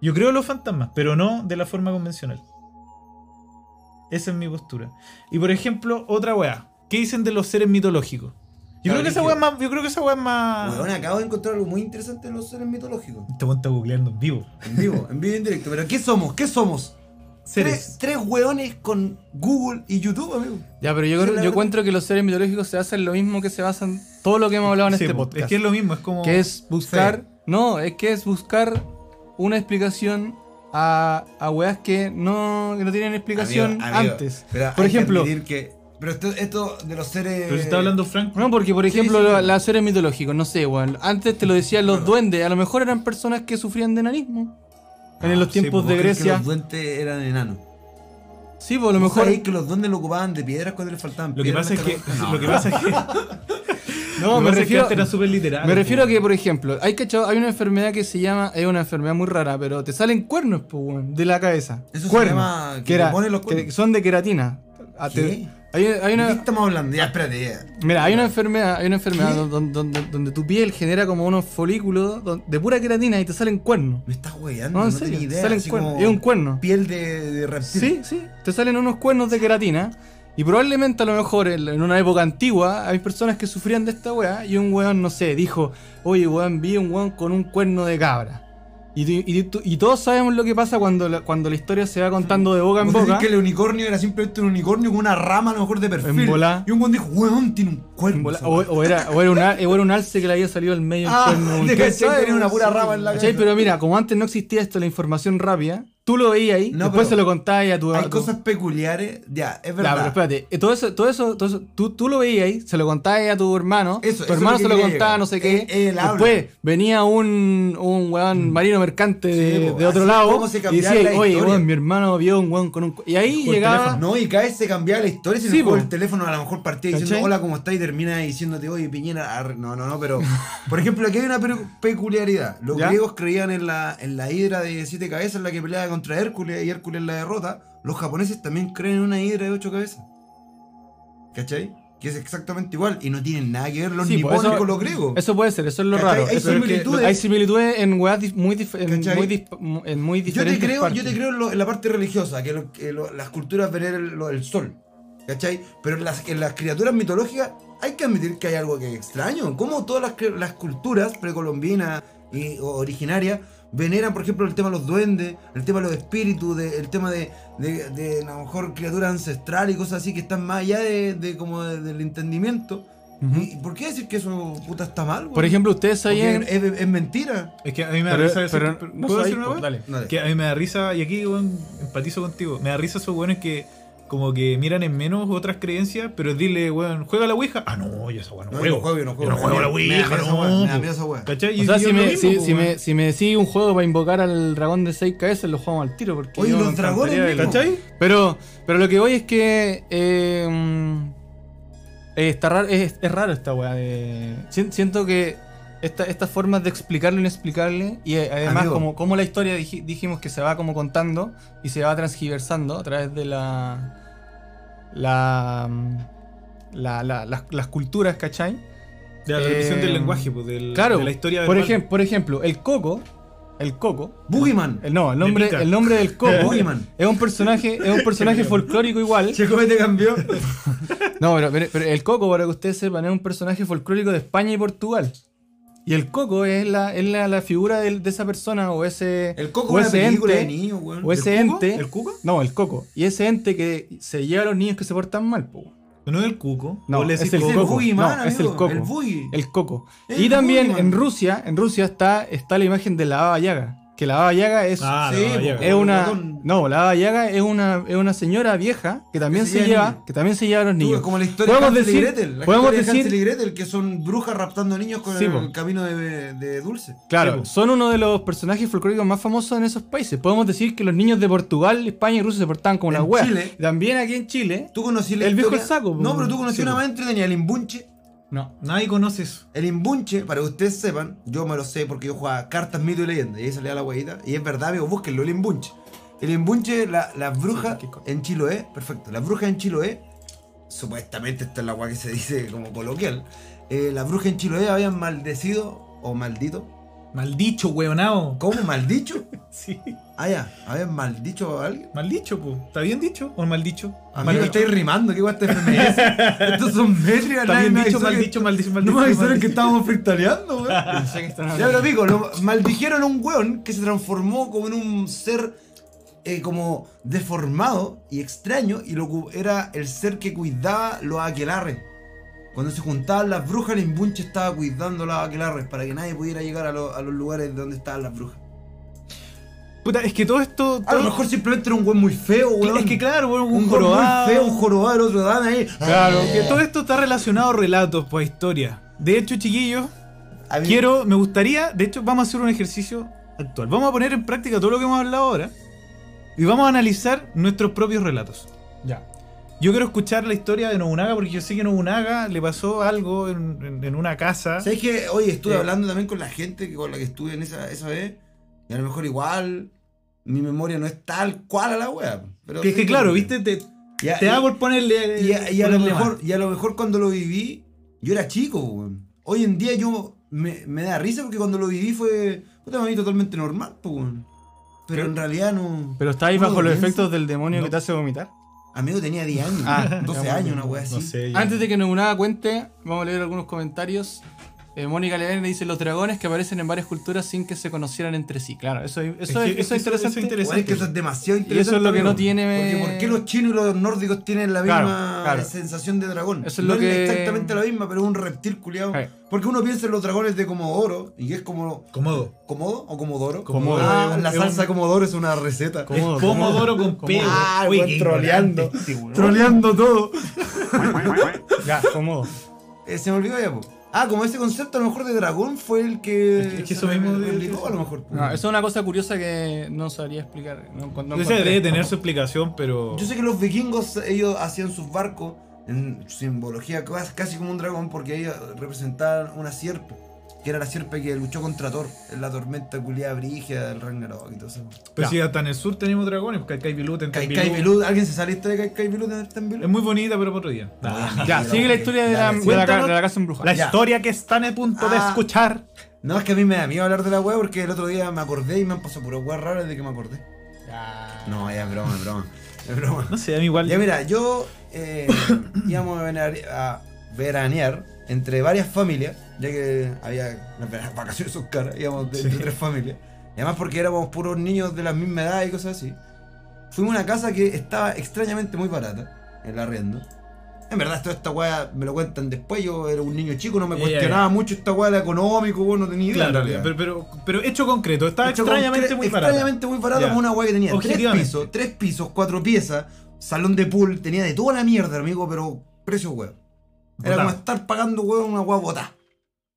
Yo creo en los fantasmas, pero no de la forma convencional. Esa es mi postura. Y por ejemplo, otra weá. ¿Qué dicen de los seres mitológicos? Yo creo que esa weá es más. Yo creo que esa weá es más. Weón, acabo de encontrar algo muy interesante en los seres mitológicos. Este weón está googleando en vivo. En vivo, en vivo y en directo. Pero ¿qué somos? ¿Qué somos? Seres. Tres, tres weones con Google y YouTube, amigo. Ya, pero yo, creo- yo encuentro que los seres mitológicos se hacen lo mismo que se basan todo lo que hemos hablado en Sí, este po, podcast. Es que es lo mismo, es como. que es buscar. No, es que es buscar una explicación a, a weas que no, que no tienen explicación Amigo, amigo, antes. pero Por hay ejemplo, que- pero esto, esto de los seres. Pero si está hablando Frank. no, porque por Sí, ejemplo, sí, lo- sí. los seres mitológicos, no sé, weón. Antes te lo decían los Bueno. duendes, a lo mejor eran personas que sufrían de enanismo. En Ah, los sí, tiempos po, de ¿Vos crees que Grecia. los duendes eran enanos. Sí, pues a lo ¿Vos mejor. sabéis que los duendes lo ocupaban de piedras cuando les faltaban Lo que pasa es que. Lo que pasa es que. No, me que refiero. eran súper literales, Me refiero a que, por ejemplo, hay, cachado, hay una enfermedad que se llama, es una enfermedad muy rara, pero te salen cuernos de la cabeza. Eso se cuernos, llama que era- los que cuernos. son de queratina. Ah, te- ¿Qué? hay, hay ¿De qué una, estamos hablando? Ya, espérate. ya. mira, hay una enfermedad, hay una enfermedad donde, donde- donde tu piel genera como unos folículos de pura queratina y te salen cuernos. Me estás weyando, No, no, serio, tenía idea. salen cuernos. Es un cuerno. Piel de, de reptil. Sí, sí, te salen unos cuernos de queratina. Y probablemente a lo mejor en una época antigua hay personas que sufrían de esta weá y un weón, no sé, dijo, oye weón, vi un weón con un cuerno de cabra. Y, todos sabemos lo que pasa cuando la, cuando la historia se va contando de boca en ¿Vos decís boca. que el unicornio era simplemente un unicornio con una rama a lo mejor de perfil. Y un buen dijo, weón, tiene un cuerno. o, weá". o era, o, era un, o era un alce que le había salido al medio Ah, cuerno. de ¿Quién cachai, sabe? tenía una pura rama en la. Pero mira, como antes no existía esto, la información rápida, tú lo veías ahí, No, después se lo contabas a tu Hay a tu- cosas peculiares, ya, es Ya, verdad. pero espérate, eh, todo eso, todo eso, todo eso tú, tú lo veías ahí, se lo contabas a tu hermano, Eso, tu eso hermano se lo contaba, llegar. no sé qué. Habla. Después venía un, un weón marino mercante de, Sí, po, de otro lado se y decía, la oye, historia". weón, mi hermano vio un weón con un... Y ahí Con llegaba... No, y cada vez se cambiaba la historia. Si en Sí, po. el teléfono a lo mejor partía diciendo hola, ¿cómo estás? Y termina diciéndote, oye, Piñera. arre". No, no, no, pero. Por ejemplo, aquí hay una pe- peculiaridad. Los ¿Ya? griegos creían en la, en la hidra de siete cabezas, la que peleaba contra Hércules y Hércules la derrota. Los japoneses también creen en una hidra de ocho cabezas. ¿Cachai? Que es exactamente igual y no tienen nada que ver los Sí, po, nipones eso- con los griegos. Eso puede ser, eso es lo ¿Cachai? raro. Hay similitudes. hay similitudes en weas dif- muy, dif- en muy, en muy Yo te diferentes creo, partes. yo te creo en, lo- en la parte religiosa, que, lo- que lo- las culturas ven el, lo- el sol. ¿Cachai? Pero en las, en las criaturas mitológicas hay que admitir que hay algo que es extraño. Como todas las, culturas precolombinas y originarias veneran, por ejemplo, el tema de los duendes, el tema de los espíritus, de- el tema de, de, de, a lo mejor criaturas ancestrales y cosas así que están más allá de, de como de- del entendimiento. ¿Y por qué decir que eso puta está mal? Por ejemplo, ustedes sabían... es, es mentira. Es que a mí me da Pero, risa eso. pero ¿Puedo no decir una weá? dale. Dale. Que a mí me da risa, y aquí empatizo contigo, me da risa esos weones que como que miran en menos otras creencias, pero dile, weón, ¿juega la Ouija? Ah, no, yo esa weá no, No, juego. yo no juego, yo no juego. Yo no juego a la Me da miedo Ouija, no. me da miedo esa weá. ¿Cachai? O sea, si me, mismo, si, si weón. me, si me decís un juego para invocar al dragón de seis cabezas, lo jugamos al tiro. Porque Oye, los me dragones. ¿Cachai? Pero, pero lo que voy es que eh, está raro, es, es raro esta weá. siento que esta- estas formas de explicar lo inexplicable y eh, además Amigo. como, como la historia dij- dijimos que se va como contando y se va transgiversando a través de la la, mm, la- la- las, las culturas, ¿cachai? De la revisión Eh, del lenguaje, pues, del, Claro, de la historia por, verbal. ejem- por ejemplo, el coco, el coco, Boogeyman. el, no, el nombre, el nombre del coco es un personaje, es un personaje folclórico igual. Checo te cambió. No, pero, pero- pero el Coco, para que ustedes sepan, es un personaje folclórico de España y Portugal. Y el Coco es la, es la, la figura de, esa persona o ese, El Coco o es ese película ente, de niños, weón. o ese ¿El ente. ¿El cuco? No, el Coco. Y ese ente que se lleva a los niños que se portan mal, po. No es el cuco. No, es el coco. Coco. No, es el Coco. El. El Coco. El y también en Rusia, en Rusia está, está la imagen de la Baba Yaga. Que la Baba Yaga es, Ah, Sí, es una. No, la Baba Yaga es una, es una señora vieja que también se se, lleva niños. que también se lleva a los Tú, niños. como la historia de Hansel decir- y Gretel. La podemos historia de decir- Hansel y Gretel, que son brujas raptando niños con Sí, el camino de, de dulce. Claro, Sí, son uno de los personajes folclóricos más famosos en esos países. Podemos decir que los niños de Portugal, España y Rusia se portaban como En las weas. Chile. También aquí en Chile. ¿Tú conocí la El viejo historia? el saco. No, pero tú conocí Sí, una más entretenida, el imbunche. No. Nadie conoce eso. El imbunche, para que ustedes sepan, yo me lo sé porque yo jugaba cartas, mito y leyenda. Y ahí salía la huevita. Y es verdad, amigo, búsquenlo, el imbunche. El imbunche, la- las brujas en Chiloé, perfecto. Las brujas en Chiloé, supuestamente esta es la hueá que se dice como coloquial. eh, las brujas en Chiloé habían maldecido o maldito. Maldicho, weonao. ¿Cómo? ¿Maldicho? Sí. Ah, ya, habían maldicho a alguien. Maldicho, po. ¿Está bien dicho o maldicho? Amigo, Maldicho. estáis rimando, ¿qué guay este FMS? Estos son métricas, Está bien me dicho, maldicho, maldicho, maldicho. No me avisaron que estábamos freestyleando, weón. Ya, pero pico, lo maldijeron a un weón que se transformó como en un ser eh, como deformado y extraño y lo cu- era el ser que cuidaba los aquelarres. Cuando se juntaban las brujas, el imbunche estaba cuidando los aquelarres para que nadie pudiera llegar a, lo- a los lugares donde estaban las brujas. Puta, es que todo esto. A lo mejor simplemente era un weón muy feo, weón. Es que claro, weón, un, jorobado. muy feo, un jorobado, el otro dan ahí. Claro, que todo esto está relacionado a relatos, pues a historia. De hecho, chiquillos, mí- quiero, me gustaría, de hecho, vamos a hacer un ejercicio actual. Vamos a poner en práctica todo lo que hemos hablado ahora y vamos a analizar nuestros propios relatos. Ya. Yo quiero escuchar la historia de Nobunaga porque yo sé que Nobunaga le pasó algo en, en- en una casa. ¿Sabes que Oye, estuve Sí. hablando también con la gente con la que estuve en esa, esa vez. Y a lo mejor igual mi memoria no es tal cual a la wea. Pero Que es sí que claro, viste, te, Y a, te da por ponerle. y a- y a lo mejor, y a lo mejor cuando lo viví, yo era chico, weón. Hoy en día yo me, me da risa porque cuando lo viví fue. Puta, me vi totalmente normal, weón. Pero en realidad no. Pero está ahí bajo lo los piensa. efectos del demonio No. que te hace vomitar. Amigo tenía 10 años, Ah, 12 ya, años, una wea así. No sé. yo- Antes de que Nobunaga cuente, vamos a leer algunos comentarios. Eh, Mónica Leven dice los dragones que aparecen en varias culturas sin que se conocieran entre sí. Claro, eso, eso, Es es, que- eso es es eso- interesante. eso es interesante. Es que eso es demasiado Y interesante. eso es lo que amigo. no tiene- Porque ¿por qué los chinos y los nórdicos tienen la Claro, misma claro. sensación de dragón? Eso es no lo que- exactamente la misma, pero es un reptil culiado. Porque uno piensa en los dragones de Comodoro y es como. Cómodo. ¿Comodo o Comodoro? Comodoro. Ah, Es un- la es salsa un- Comodoro es una receta. Comodoro. Es Pomodoro con Comodoro. pego. Ah, Uy, troleando. este. Troleando todo. Ya, cómodo. Eh, se me olvidó ya, po. Ah, como ese concepto a lo mejor de dragón fue el que. Es que- es que se eso mismo de- replicó, a lo mejor. po. No, eso es una cosa curiosa que no sabría explicar. No, no debe tener su explicación, pero. Yo sé que los vikingos, ellos hacían sus barcos en simbología casi casi como un dragón, porque ellos representaban una sierpe, que era la sierpe que luchó contra Thor en la tormenta culiada brígida del Ragnarok y todo eso. Pero Ya. si hasta en el sur tenemos dragones, Kaikai Bilut, en Kaikai Bilud, ¿alguien se sabe la historia de Kaikai Bilud en Es muy bonita, pero por otro día. Ya, sigue la historia de la, de la, de la casa embrujada. La Ya. historia que están a punto de Ah. escuchar. No, es que a mí me da miedo hablar de la wea porque el otro día me acordé y me han pasado puras weas raras de que me acordé. Ya. No, ya es broma, es broma. Es broma. No sé, a mí igual. Ya mira, yo eh, íbamos a, venar- a veranear entre varias familias, ya que había las vacaciones son caras, íbamos de, Sí. entre tres familias. Y además porque éramos puros niños de la misma edad y cosas así. Fuimos a una casa que estaba extrañamente muy barata, el arriendo. En verdad, toda esta weá me lo cuentan después. Yo era un niño chico, no me cuestionaba mucho esta weá de económico, weón, no tenía idea. en Claro, realidad. pero, pero, pero hecho concreto, estaba Hecho extrañamente muy tre- barata. Extrañamente muy barato como una weá que tenía tres pisos, tres pisos, cuatro piezas, salón de pool, tenía de toda la mierda, amigo, pero precio weón. Era como estar pagando weón una weá botada.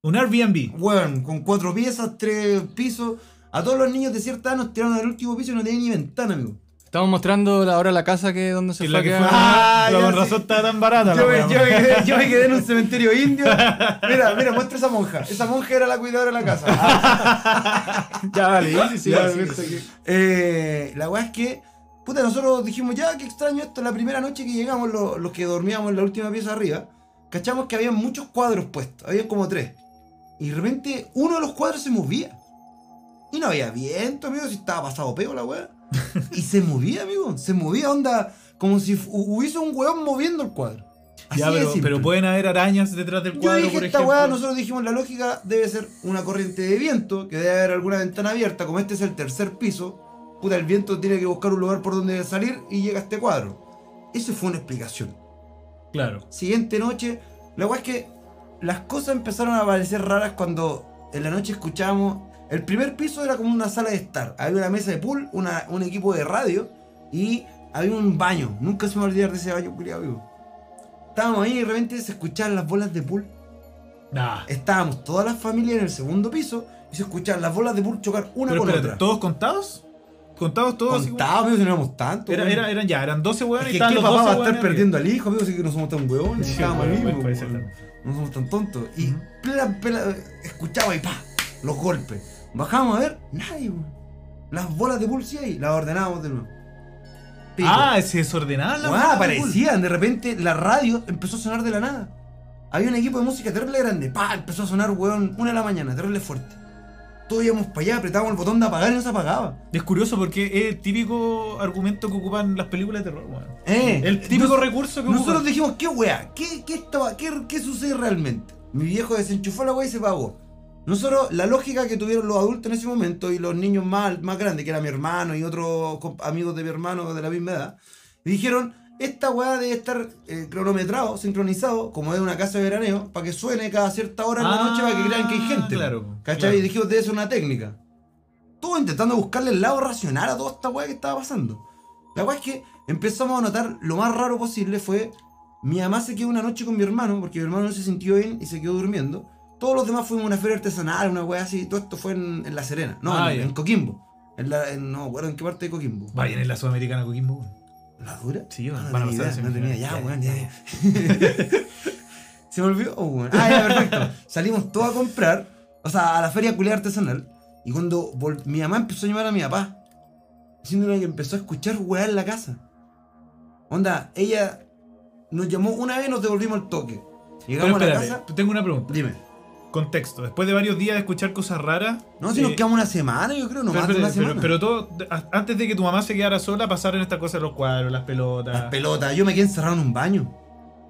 Un Airbnb. Weón, con cuatro piezas, tres pisos. A todos los niños de cierta edad nos tiraron al último piso y no tenía ni ventana, amigo. Estamos mostrando la- ahora la casa que donde se fue la que fue. Ah, con sí. razón estaba tan barata. la Yo me, yo me quedé, yo me quedé en un cementerio indio. Mira, mira, muestra esa monja. Esa monja era la cuidadora de la casa. Ah, Ya, dale, sí, sí, Ya, sí. Eh, la weá es que, puta, nosotros dijimos, ya, qué extraño esto. La primera noche que llegamos, lo- los que dormíamos en la última pieza arriba, cachamos que había muchos cuadros puestos. Había como tres. Y de repente, uno de los cuadros se movía. Y no había viento, amigo, si estaba pasado peo la weá. y se movía, amigo. Se movía, onda, como si hubiese un weón moviendo el cuadro. Así Ya, pero, pueden haber arañas detrás del Yo cuadro, dije, por esta ejemplo. weá, nosotros dijimos, la lógica debe ser una corriente de viento, que debe haber alguna ventana abierta, como este es el tercer piso, puta, el viento tiene que buscar un lugar por donde salir y llega a este cuadro. Eso fue una explicación. Claro. Siguiente noche, la weá es que las cosas empezaron a parecer raras cuando en la noche escuchábamos, el primer piso era como una sala de estar, había una mesa de pool, una- un equipo de radio y había un baño, nunca se me va a olvidar de ese baño, culiado, vivo. Estábamos ahí y de repente se escuchaban las bolas de pool Nah. estábamos todas las familias en el segundo piso y se escuchaban las bolas de pool chocar una Pero con espérate, otra. ¿todos contados? ¿Contados todos? Contados, amigos, si no éramos tantos. Era, weón. era- eran ya, eran 12 Es hueones y que estaban ¿qué los papá 12 va a estar hueones perdiendo al hijo, amigos, así que no somos tan huevones. Sí, estábamos ahí, también. No somos tan tontos. Y pela- pela- escuchaba y pa, los golpes. Bajamos a ver, nadie, weón. Las bolas de sí hay, las ordenábamos de nuevo. Pico. Ah, se desordenaban las pool. aparecían, de repente la radio empezó a sonar de la nada. Había un equipo de música terrible grande, pa, empezó a sonar, weón, una de la mañana, terrible fuerte. Todos íbamos para allá, apretábamos el botón de apagar y no se apagaba. Es curioso porque es el típico argumento que ocupan las películas de terror, weón. Eh, El típico nos- recurso que Nosotros ocupan. dijimos, ¿qué weá? ¿Qué, qué, estaba, qué, ¿Qué sucede realmente? Mi viejo desenchufó la weá y se pagó. Nosotros, la lógica que tuvieron los adultos en ese momento y los niños más, más grandes, que era mi hermano y otros amigos de mi hermano de la misma edad, dijeron, esta weá debe estar eh, cronometrado, sincronizado, como es una casa de veraneo, para que suene cada cierta hora en la Ah, noche para que crean que hay gente. claro, ¿Cachai? Y dijimos, debe ser una técnica. Todo intentando buscarle el lado racional a toda esta weá que estaba pasando. La weá es que empezamos a notar lo más raro posible fue. Mi mamá se quedó una noche con mi hermano, porque mi hermano no se sintió bien y se quedó durmiendo. Todos los demás fuimos a una feria artesanal, una weá así. Todo esto fue en, en La Serena, no, Ah, en Coquimbo. En la, en- no me acuerdo en qué parte de Coquimbo. Vayan en la Sudamericana Coquimbo, ¿La dura? Sí, Ah, no van a pasar idea, no tenía, ya, weón, ya. Se me olvidó, weón. Ah, ya, perfecto. Salimos todos a comprar, o sea, a la feria culiar artesanal. Y cuando vol- mi mamá empezó a llamar a mi papá, diciéndole que empezó a escuchar weá en la casa. Onda, ella nos llamó una vez y nos devolvimos el toque. Pero Llegamos a la casa. tengo una pregunta. Dime. Contexto. Después de varios días de escuchar cosas raras. No, si nos eh, quedamos una semana, yo creo, no pero, más de una pero- semana. pero todo, antes de que tu mamá se quedara sola, pasaron estas cosas, los cuadros, las pelotas. Las pelotas, yo me quedé encerrado en un baño.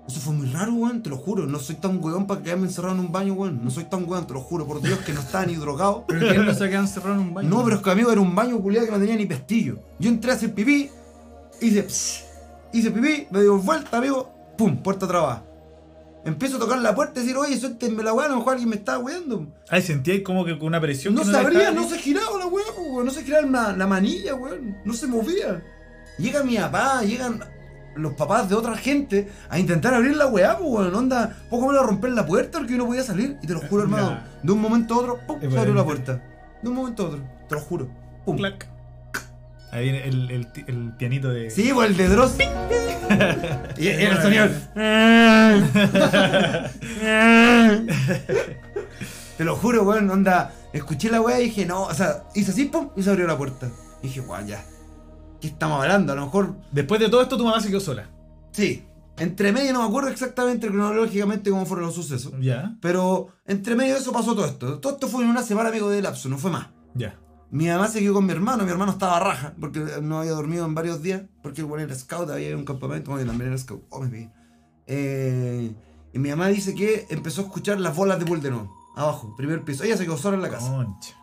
Eso fue muy raro, weón, te lo juro. No soy tan weón para quedarme encerrado en un baño, weón. No soy tan weón, te lo juro, por Dios, que no estaba ni drogado. Pero que no se quedan encerrados en un baño. No, pero es que amigo era un baño culiado que no tenía ni pestillo. Yo entré a hacer pipí, hice pss, hice pipí, me dio vuelta, amigo, pum, puerta trabada. Empiezo a tocar la puerta y decir, oye, suéltenme la weá, a lo mejor alguien me está weando. Ay, sentí como que con una presión. No que sabría, dejaba no se giraba la weá, weón, no se giraba la, la manilla, weón, no se movía. Llega mi papá, llegan los papás de otra gente a intentar abrir la weá, weón, onda, poco menos a romper la puerta porque yo no podía salir. Y te lo juro, hermano, de un momento a otro, pum, se abrió la puerta. De un momento a otro, te lo juro, pum. Clac. Ahí viene el, el, el pianito de. Sí, pues el de Dross. y el sonido. Te lo juro, weón, onda. Escuché la weá y dije, no, o sea, hice así, pum, y se abrió la puerta. Y dije, weón, ya. ¿Qué estamos hablando? A lo mejor, Después de todo esto, tu mamá se quedó sola. sí. Entre medio no me acuerdo exactamente cronológicamente cómo fueron los sucesos. Ya. Pero entre medio de eso pasó todo esto. Todo esto fue en una semana, amigo, de lapso, no fue más. Ya. Mi mamá se quedó con mi hermano, mi hermano estaba raja, porque no había dormido en varios días, porque el bueno era scout, había un campamento, bueno, también era scout, oh me. Eh, y mi mamá dice que empezó a escuchar las bolas de pool de nuevo, abajo, primer piso. Ella se quedó sola en la casa. Concha.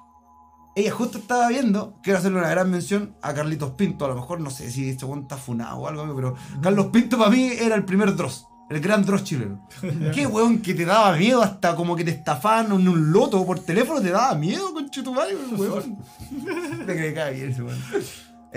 Ella justo estaba viendo, quiero hacerle una gran mención a Carlitos Pinto, a lo mejor no sé si este está funado o algo, pero Carlos Pinto para mí era el primer Dross, el gran Dross chileno. Qué weón que te daba miedo, hasta como que te estafaban en un loto por teléfono, te daba miedo, conchetumario, weón. Me que me cae bien ese weón.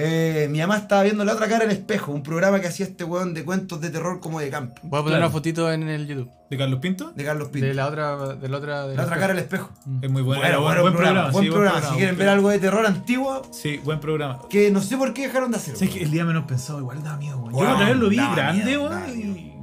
Eh, mi mamá estaba viendo la otra cara en espejo, un programa que hacía este weón de cuentos de terror como de campo, Voy a poner Claro. una fotito en el YouTube. ¿De Carlos Pinto? de Carlos Pinto. De la otra. De la otra. de la otra cara en el espejo. Es muy bueno. Bueno, Buen- bueno, buen, programa, programa. buen sí, programa. Si quieren ver algo de terror antiguo, Sí, buen programa. que no sé por qué dejaron de hacerlo. ¿Sabes que el día menos pensado igual da miedo, weón? Yo otra vez lo vi daba grande, weón.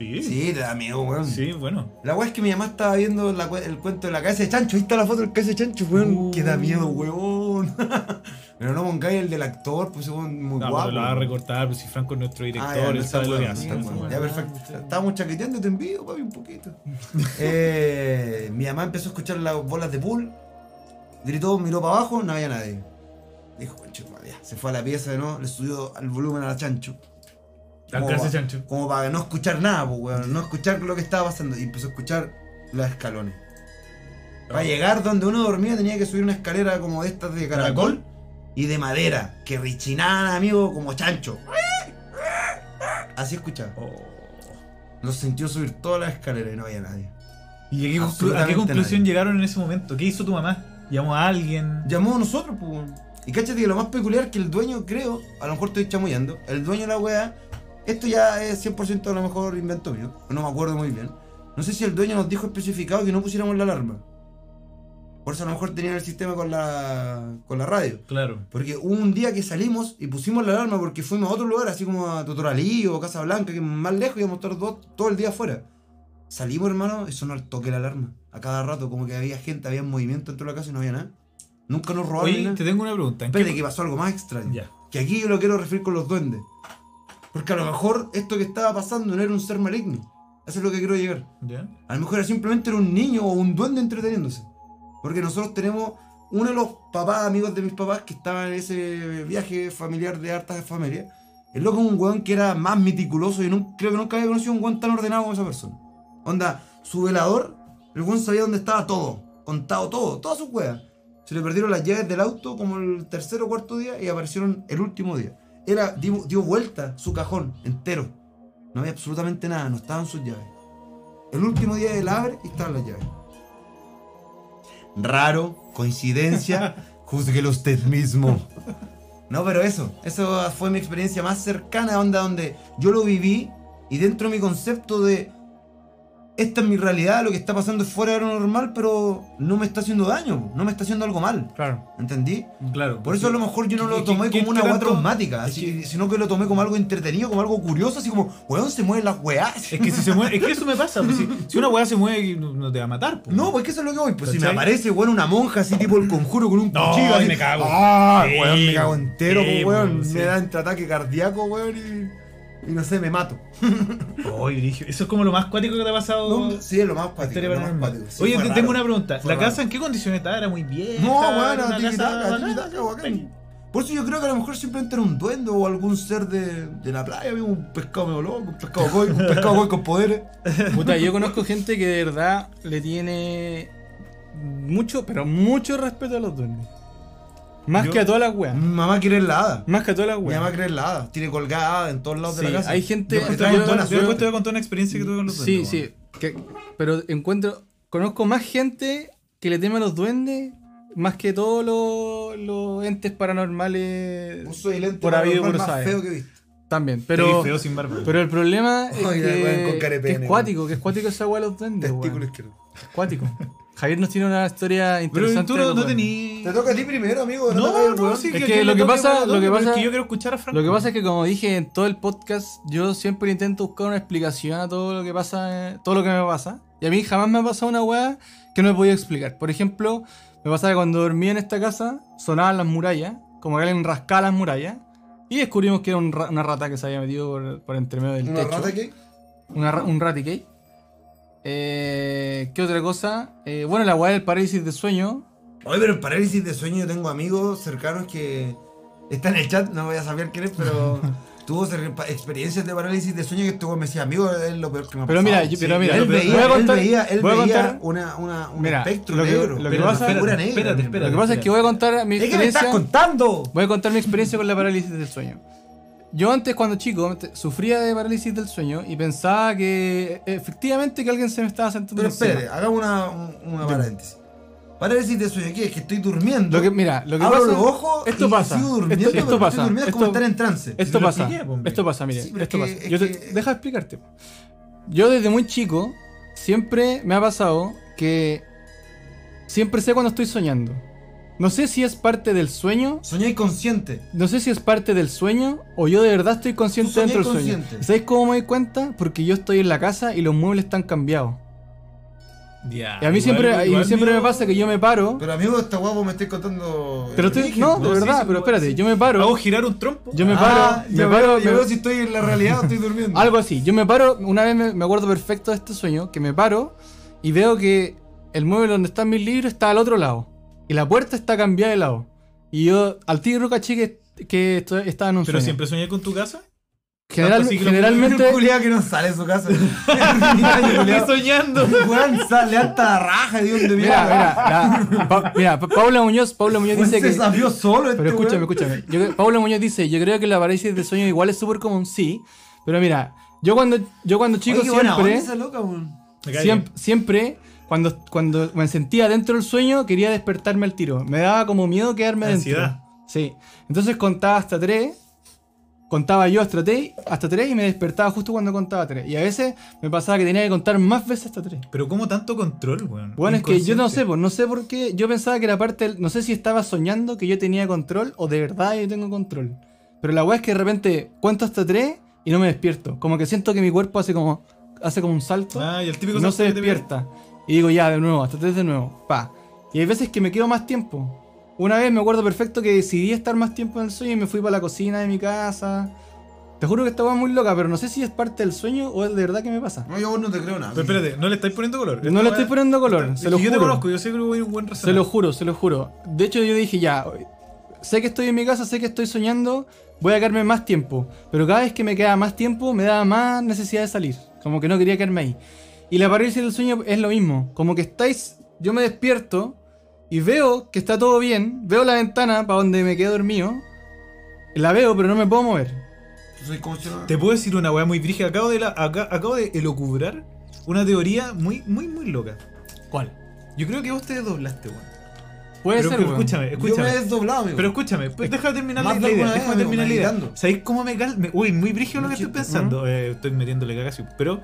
Sí. Sí, te da miedo, weón. Sí, bueno. La weá es que mi mamá estaba viendo la el cuento de la cabeza de chancho. Ahí está la foto del cabeza de chancho, weón. Uh. Que da miedo, weón. Pero no pongáis el del actor, pues weón, muy No, guapo. pero lo va a recortar, pues si Franco es nuestro director, Ah, ya, no él está sabe lo que hace. Ya, perfecto. Estábamos chaqueteando, te envío, papi, un poquito. Eh, mi mamá empezó a escuchar las bolas de pool, gritó, miró para abajo, no había nadie. Dijo, concho, madre, ya. Se fue a la pieza de nuevo, le subió al volumen a la chancho. Como para no escuchar nada, pues, weón. No escuchar lo que estaba pasando. Y empezó a escuchar los escalones. Para llegar donde uno dormía tenía que subir una escalera como de estas de caracol, y de madera, que richinaban, amigo, como chancho. Así escuchaba. Oh. Los sintió subir todas las escaleras y no había nadie. ¿Y a qué, a conclusión nadie. llegaron en ese momento? ¿Qué hizo tu mamá? ¿Llamó a alguien? Llamó a nosotros, pues. Y cáchate que lo más peculiar es que el dueño, creo, a lo mejor estoy chamullando, el dueño de la wea, esto ya es 100% a lo mejor invento mío, no me acuerdo muy bien. No sé si el dueño nos dijo especificado que no pusiéramos la alarma. Por eso a lo mejor tenían el sistema con la, con la radio. Claro. Porque hubo un día que salimos y pusimos la alarma porque fuimos a otro lugar, así como a Totoralí o Casa Blanca, que más lejos, íbamos a estar todo, todo el día afuera. Salimos, hermano, y sonó al toque la alarma. A cada rato, como que había gente, había movimiento dentro de la casa y no había nada. Nunca nos robaron. Oye, nada. te tengo una pregunta. ¿En qué- Espérate, que pasó algo más extraño. Ya. Que aquí yo lo quiero referir con los duendes. Porque a lo mejor esto que estaba pasando no era un ser maligno. Eso es lo que quiero llegar. ¿Ya? A lo mejor era simplemente era un niño o un duende entreteniéndose. Porque nosotros tenemos uno de los papás, amigos de mis papás, que estaba en ese viaje familiar de hartas familias. El loco es un weón que era más meticuloso y nun- creo que nunca había conocido un weón tan ordenado como esa persona. Onda, su velador, el weón sabía dónde estaba todo, contado todo, todas sus weas. Se le perdieron las llaves del auto como el tercer o cuarto día y aparecieron el último día. Era, dio, dio vuelta su cajón entero. No había absolutamente nada, no estaban sus llaves. El último día él abre y estaban las llaves. Raro, coincidencia, júzguelo usted mismo. No, pero eso, eso fue mi experiencia más cercana a onda donde yo lo viví y dentro de mi concepto de esta es mi realidad, lo que está pasando es fuera de lo normal, pero no me está haciendo daño, no me está haciendo algo mal. Claro. ¿Entendí? Claro. Por eso a lo mejor yo no ¿Qué- lo tomé como una weá tanto- traumática, es así- que- sino que lo tomé como algo entretenido, como algo curioso, así como, weón, se mueven las weás. Es que si se mueve, es que eso me pasa. pues, si, si una weá se mueve, no, no te va a matar. pues. No, pues que eso es lo que voy. Pues si me aparece, weón, una monja así tipo el conjuro con un No, cuchillo. ahí así, me cago. Ah, Sí, weón, me cago entero, sí, pues, weón. pues, sí. Me da entre ataque cardíaco, weón, y. Y no sé, me mato. Oye, dije, eso es como lo más cuático que te ha pasado. No, sí, es lo más cuático. Lo más cuático. Sí, Oye, te raro. tengo una pregunta. ¿La raro. casa en qué condiciones estaba? ¿Era muy vieja? No, ¿Era bueno, bacán. Por eso yo creo que a lo mejor simplemente era un duende o algún ser de, de la playa, un pescado medio loco, un pescado koi, un pescado koi con poderes. Puta, yo conozco gente que de verdad le tiene mucho, pero mucho respeto a los duendes. Más Yo- que a todas las weas. Mi mamá quiere hada. Más que a todas las Mi weas. mamá la hada. Tiene colgada en todos lados de Sí, la casa. hay gente- Yo yo- te Yo, traigo yo- buena yo después te voy a contar una experiencia que tuve con los Sí, duendes, sí. que- pero encuentro. Conozco más gente que le teme a los duendes más que todos los, los entes paranormales. Vos soy el ente Por habido y por más saber. feo que he visto. También, Pero, pero. feo sin barba. Pero el problema es con que, cara de que es pene, cuático, que es cuático esa weá de los duendes, Testículo weón. izquierdo. Es cuático. Javier nos tiene una historia Pero interesante. tú de no, no tenías. Te toca a ti primero, amigo. No, no, sí, Es que, lo que pasa- lo que pero es pasa- que yo quiero escuchar a Franco. Lo que pasa es que como dije en todo el podcast, yo siempre intento buscar una explicación a todo lo que pasa, eh, todo lo que me pasa. Y a mí jamás me ha pasado una weá que no me podía explicar. Por ejemplo, me pasaba que cuando dormía en esta casa, sonaban las murallas, como que alguien rascaba las murallas. Y descubrimos que era un ra- una rata que se había metido por, por entre medio del ¿Una techo. rata que? Una ra- un raticate. Eh, ¿Qué otra cosa? Eh, bueno, la weá del parálisis de sueño. Oye, pero en parálisis de sueño yo tengo amigos cercanos que está en el chat, no voy a saber quién es, pero tuvo experiencias de parálisis de sueño que weón me decía, amigo, es lo peor que me ha Pero pasado. mira, yo- pero mira, él veía, voy a él contar- veía, él voy a veía contar- una, una, un Mira, espectro lo que- negro. lo que pero pasa- una figura espérate, negra. espérate, espérate. Lo que pasa es que voy a contar mi ¿Es que me estás experiencia. contando? Voy a contar mi experiencia con la parálisis del sueño. Yo antes cuando chico sufría de parálisis del sueño y pensaba que eh, efectivamente que alguien se me estaba sentando Pero espere, hagamos una, un- una paréntesis. Parálisis de sueño, ¿qué es? Que estoy durmiendo. Lo que, mira, lo que abro pasa, los ojos esto y pasa, sigo durmiendo, esto, pero esto estoy pasa, durmiendo, es como esto- estar en trance. Esto lo pasa, expliqué, hombre. esto pasa, mire, Sí, esto es pasa. que- es Yo te- que- deja de explicarte. Yo desde muy chico siempre me ha pasado que siempre sé cuando estoy soñando. No sé si es parte del sueño Soñé consciente. No sé si es parte del sueño o yo de verdad estoy consciente dentro del sueño. ¿Sabéis cómo me doy cuenta? Porque yo estoy en la casa y los muebles están cambiados. Ya, Y a mí igual- siempre, y igual siempre me pasa que yo me paro. Pero amigo, esta guapo me estoy contando. Pero estoy, origen, no, de verdad, sí, pero espérate, sí. yo me paro. ¿Hago girar un trompo? Yo me Ah, paro, yo me paro, veo, yo me- veo si estoy en la realidad o estoy durmiendo. algo así. Yo me paro, una vez me, me acuerdo perfecto de este sueño, que me paro y veo que el mueble donde están mis libros está al otro lado. Y la puerta está cambiada de lado. Y yo al tiro caché que, que esto- estaba en un ¿Pero sueño. siempre soñé con tu casa? General- Tanto así que lo- generalmente... Un culiao que no sale de su casa. Estoy soñando. Weón, sale hasta la raja de donde Mira, mira, la- Pa- mira, Pa- Paula Muñoz, Paula Muñoz dice se que... sabió solo este Pero escúchame, weón. escúchame. Yo, Paula Muñoz dice, yo creo que la parálisis de sueño igual es súper común, sí. Pero mira, yo cuando, yo cuando chico Oye, qué buena onda esa loca, weón. Me cae siempre, siempre, cuando, cuando me sentía dentro del sueño, quería despertarme al tiro. Me daba como miedo quedarme Ansiedad. dentro. Sí. Entonces contaba hasta tres. Contaba yo hasta tres, hasta tres y me despertaba justo cuando contaba tres. Y a veces me pasaba que tenía que contar más veces hasta tres. Pero ¿cómo tanto control, weón? Bueno, es que yo no sé, pues no sé por qué. Yo pensaba que era parte del- No sé si estaba soñando que yo tenía control o de verdad yo tengo control. Pero la weá es que de repente cuento hasta tres y no me despierto. Como que siento que mi cuerpo hace como. hace como un salto Ah, y el típico no se te despierta. Y digo ya, de nuevo, hasta tres de nuevo. Pa. Y hay veces que me quedo más tiempo. Una vez me acuerdo perfecto que decidí estar más tiempo en el sueño y me fui para la cocina de mi casa. Te juro que estaba muy loca, pero no sé si es parte del sueño o es de verdad que me pasa. No, yo a vos no te creo nada. Pero espérate, ¿no le estáis poniendo color? No le estoy poniendo color, Es se lo yo te juro. conozco, yo sé que voy a un buen Se razonamiento. lo juro, se lo juro. De hecho, yo dije ya, sé que estoy en mi casa, sé que estoy soñando, voy a quedarme más tiempo. Pero cada vez que me queda más tiempo, me da más necesidad de salir. Como que no quería quedarme ahí. Y la parálisis del sueño es lo mismo. Como que estáis, yo me despierto y veo que está todo bien, veo la ventana para donde me quedé dormido. La veo, pero no me puedo mover. Te puedo decir una weá muy brígida. Acabo de, la, acá- acabo de elocubrar una teoría muy, muy, muy loca. ¿Cuál? Yo creo que vos te desdoblaste, weón. Puede Pero, ser, pero weón. escúchame, Yo me escúchame. he desdoblado, amigo. Pero escúchame, pues deja de terminar la, idea. vez, terminar la idea. ¿Sabéis cómo me calma? Uy, muy brígido lo que estoy pensando. Eh, estoy metiéndole cagazo. Pero,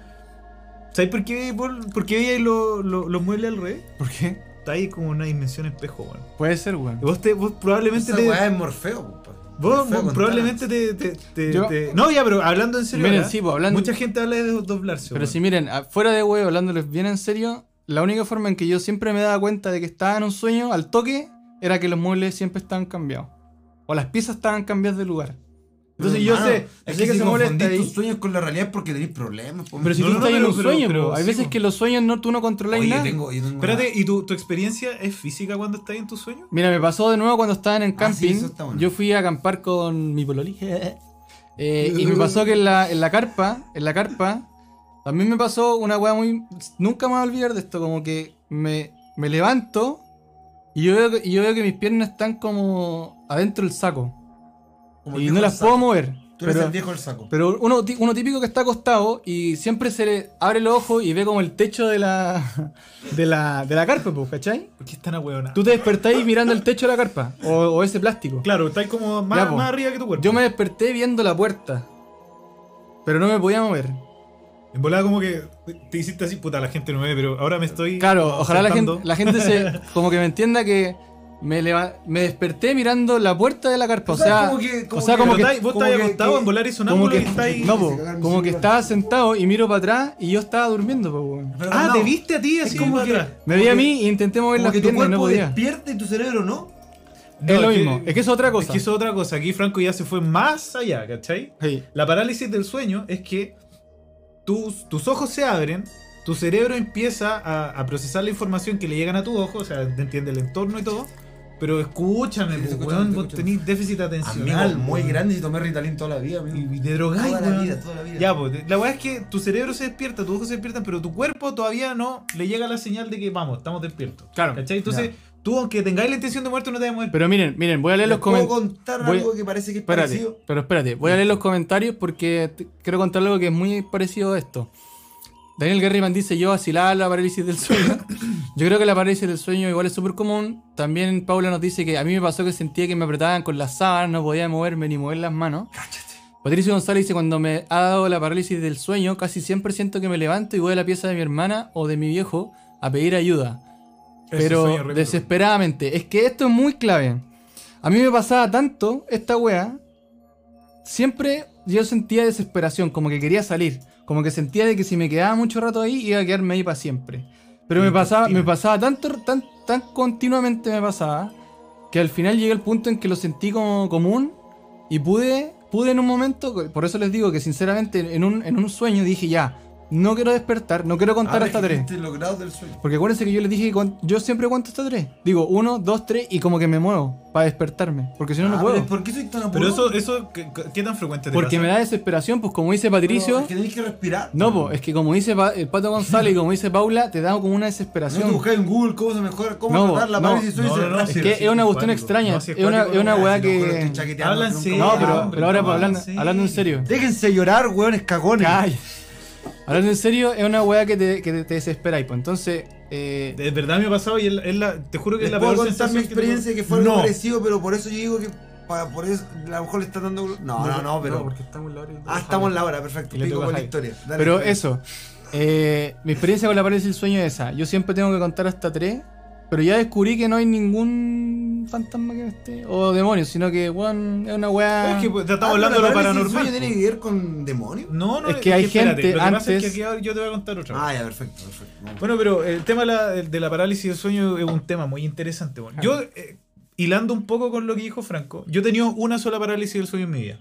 ¿sabéis por qué, por, por qué veíais lo- lo- los muebles al revés? ¿Por qué? Está ahí como una dimensión espejo, weón. Puede ser, weón. Vos, te, vos probablemente Esa te. weá es Morfeo. Vos probablemente te, te- te- Yo- te- No, ya, pero hablando en serio. Miren, sí, pues, hablando- Mucha gente habla de doblarse. Pero weón. si miren, fuera de huevo, hablándoles bien en serio, la única forma en que yo siempre me daba cuenta de que estaba en un sueño al toque era que los muebles siempre estaban cambiados. O las piezas estaban cambiadas de lugar. Entonces yo Hermano, sé, es que, se molesta tus sueños con la realidad porque tenés problemas. po. Pero si No, tú no, no, estás en pero- un pero- sueño, pero hay sí, veces po. que los sueños no, tú no controlas nada. tengo, yo tengo Espérate, una- ¿y tu, tu experiencia es física cuando estás en tu sueño? Mira, me pasó de nuevo cuando estaban en Ah, camping. sí, eso está bueno. Yo fui a acampar con mi pololi. Eh, y me pasó que en la, en la carpa, en la carpa, también me pasó una weá muy. Nunca me voy a olvidar de esto. Como que me, me levanto y yo, veo, que- y yo veo que mis piernas están como adentro del saco. Como Y no las puedo mover. Tú eres Pero, el viejo del saco. pero uno, uno típico que está acostado y siempre se le abre los ojos y ve como el techo de la, de la, de la carpa, pues, ¿cachai? ¿Por qué están a Tú te despertáis mirando el techo de la carpa o, o ese plástico. Claro, estás como más, Ya, po. más arriba que tu cuerpo. Yo me desperté viendo la puerta, pero no me podía mover. En volada como que te hiciste así, puta, la gente no me ve, pero ahora me estoy. Claro, ojalá la gente, la gente se como que me entienda que me, leva- me desperté mirando la puerta de la carpa. O sea, como que- como o sea, como que, vos que- acostado en volar y como sonámbulo que, y estáis. no, po, como que estaba sentado y miro para atrás y yo estaba durmiendo, po, weón. Ah, no, te viste a ti Es así. como para que- atrás. Me vi a mí e intenté mover las que tu piernas y cuerpo no podía. despierta y tu cerebro no. Es No, lo que- mismo, es que es otra Es cosa. que eso es otra cosa. Aquí Franco ya se fue más allá, ¿cachai? Sí. La parálisis del sueño es que tus, tus ojos se abren, tu cerebro empieza a, a procesar la información que le llegan a tu ojo, o sea, te entiende el entorno y todo. Pero escúchame, Sí, pues, weón, te vos tenés déficit atencional. Amigo, muy weón. grande y tomé Ritalin toda la vida, amigo. Y, te drogáis, Toda la vida, toda la vida. Ya, pues, la weá es que tu cerebro se despierta, tus ojos se despiertan, pero tu cuerpo todavía no le llega la señal de que vamos, estamos despiertos. Claro. ¿Cachai? Entonces, tú, aunque tengáis la intención de muerte, no te vas a mover. Pero miren, miren, voy a leer ¿Les los puedo comentarios. contar voy- algo que parece que es Espérate, parecido? pero espérate, voy a leer los comentarios porque quiero contar algo que es muy parecido a esto. Daniel Garriman dice, yo vacilaba la parálisis del sueño. yo creo que la parálisis del sueño igual es súper común. También Paula nos dice que a mí me pasó que sentía que me apretaban con las sábanas, no podía moverme ni mover las manos. Patricio González dice, cuando me ha dado la parálisis del sueño, casi siempre siento que me levanto y voy a la pieza de mi hermana o de mi viejo a pedir ayuda. Ese Pero desesperadamente. Es que esto es muy clave. A mí me pasaba tanto esta wea. Siempre yo sentía desesperación, como que quería salir. Como que sentía de que si me quedaba mucho rato ahí, iba a quedarme ahí para siempre. Pero me pasaba, me pasaba tanto, tan, tan continuamente me pasaba, que al final llegué al punto en que lo sentí como común y pude, pude en un momento, por eso les digo que sinceramente en un, en un sueño dije ya, no quiero despertar, no quiero contar Ahora hasta tres. dijiste los grados del sueño. Porque acuérdense que yo les dije que yo siempre cuento hasta tres. Digo, uno, dos, tres y como que me muevo para despertarme. Porque si no, no Ah, puedo. ¿Por qué soy tan apurado? Pero eso, eso ¿qué, qué tan frecuente te Porque pasa? me da desesperación, pues como dice Pero Patricio. Es que tenés que respirar. No, pues es que como dice Pa- el Pato González y como dice Paula, te da como una No desesperación. te buscás en Google cómo se mejora, cómo No, tratar la no, parálisis del no, sueño. no, no, es que es una cuestión extraña. No, es, una, cuático, es una Ah, weá si no, que. Hablan. No, pero, ahora no, hablando, hablando en serio. Déjense llorar, weones cagones. Calla. Hablando en serio, es una weá que te, que te desespera. Y pues entonces. eh, De verdad me ha pasado y es la- es la, te juro que es la puedo peor contar mi que experiencia que, tengo. fue algo No. parecido, pero por eso yo digo que para, por eso a lo mejor le está dando. No, no, no, pero. porque estamos en la hora. y- ah, estamos en la hora, perfecto. Pico con la historia. Dale, Pero eso, eh, mi experiencia con la parálisis del sueño es esa. Yo siempre tengo que contar hasta tres, pero ya descubrí que no hay ningún fantasma que esté, o demonio, sino que, weón, es una weá... Es que pues, Ah, estamos hablando de lo del paranormal. sueño tiene que ver con demonios? No, no, Es que hay espérate, gente Lo que pasa es antes- que aquí yo te voy a contar otra. Ah, ya, perfecto, perfecto. Bueno, pero el tema de la, de la parálisis del sueño es un tema muy interesante. bueno. Yo, eh, hilando un poco con lo que dijo Franco, yo he tenido una sola parálisis del sueño en mi vida.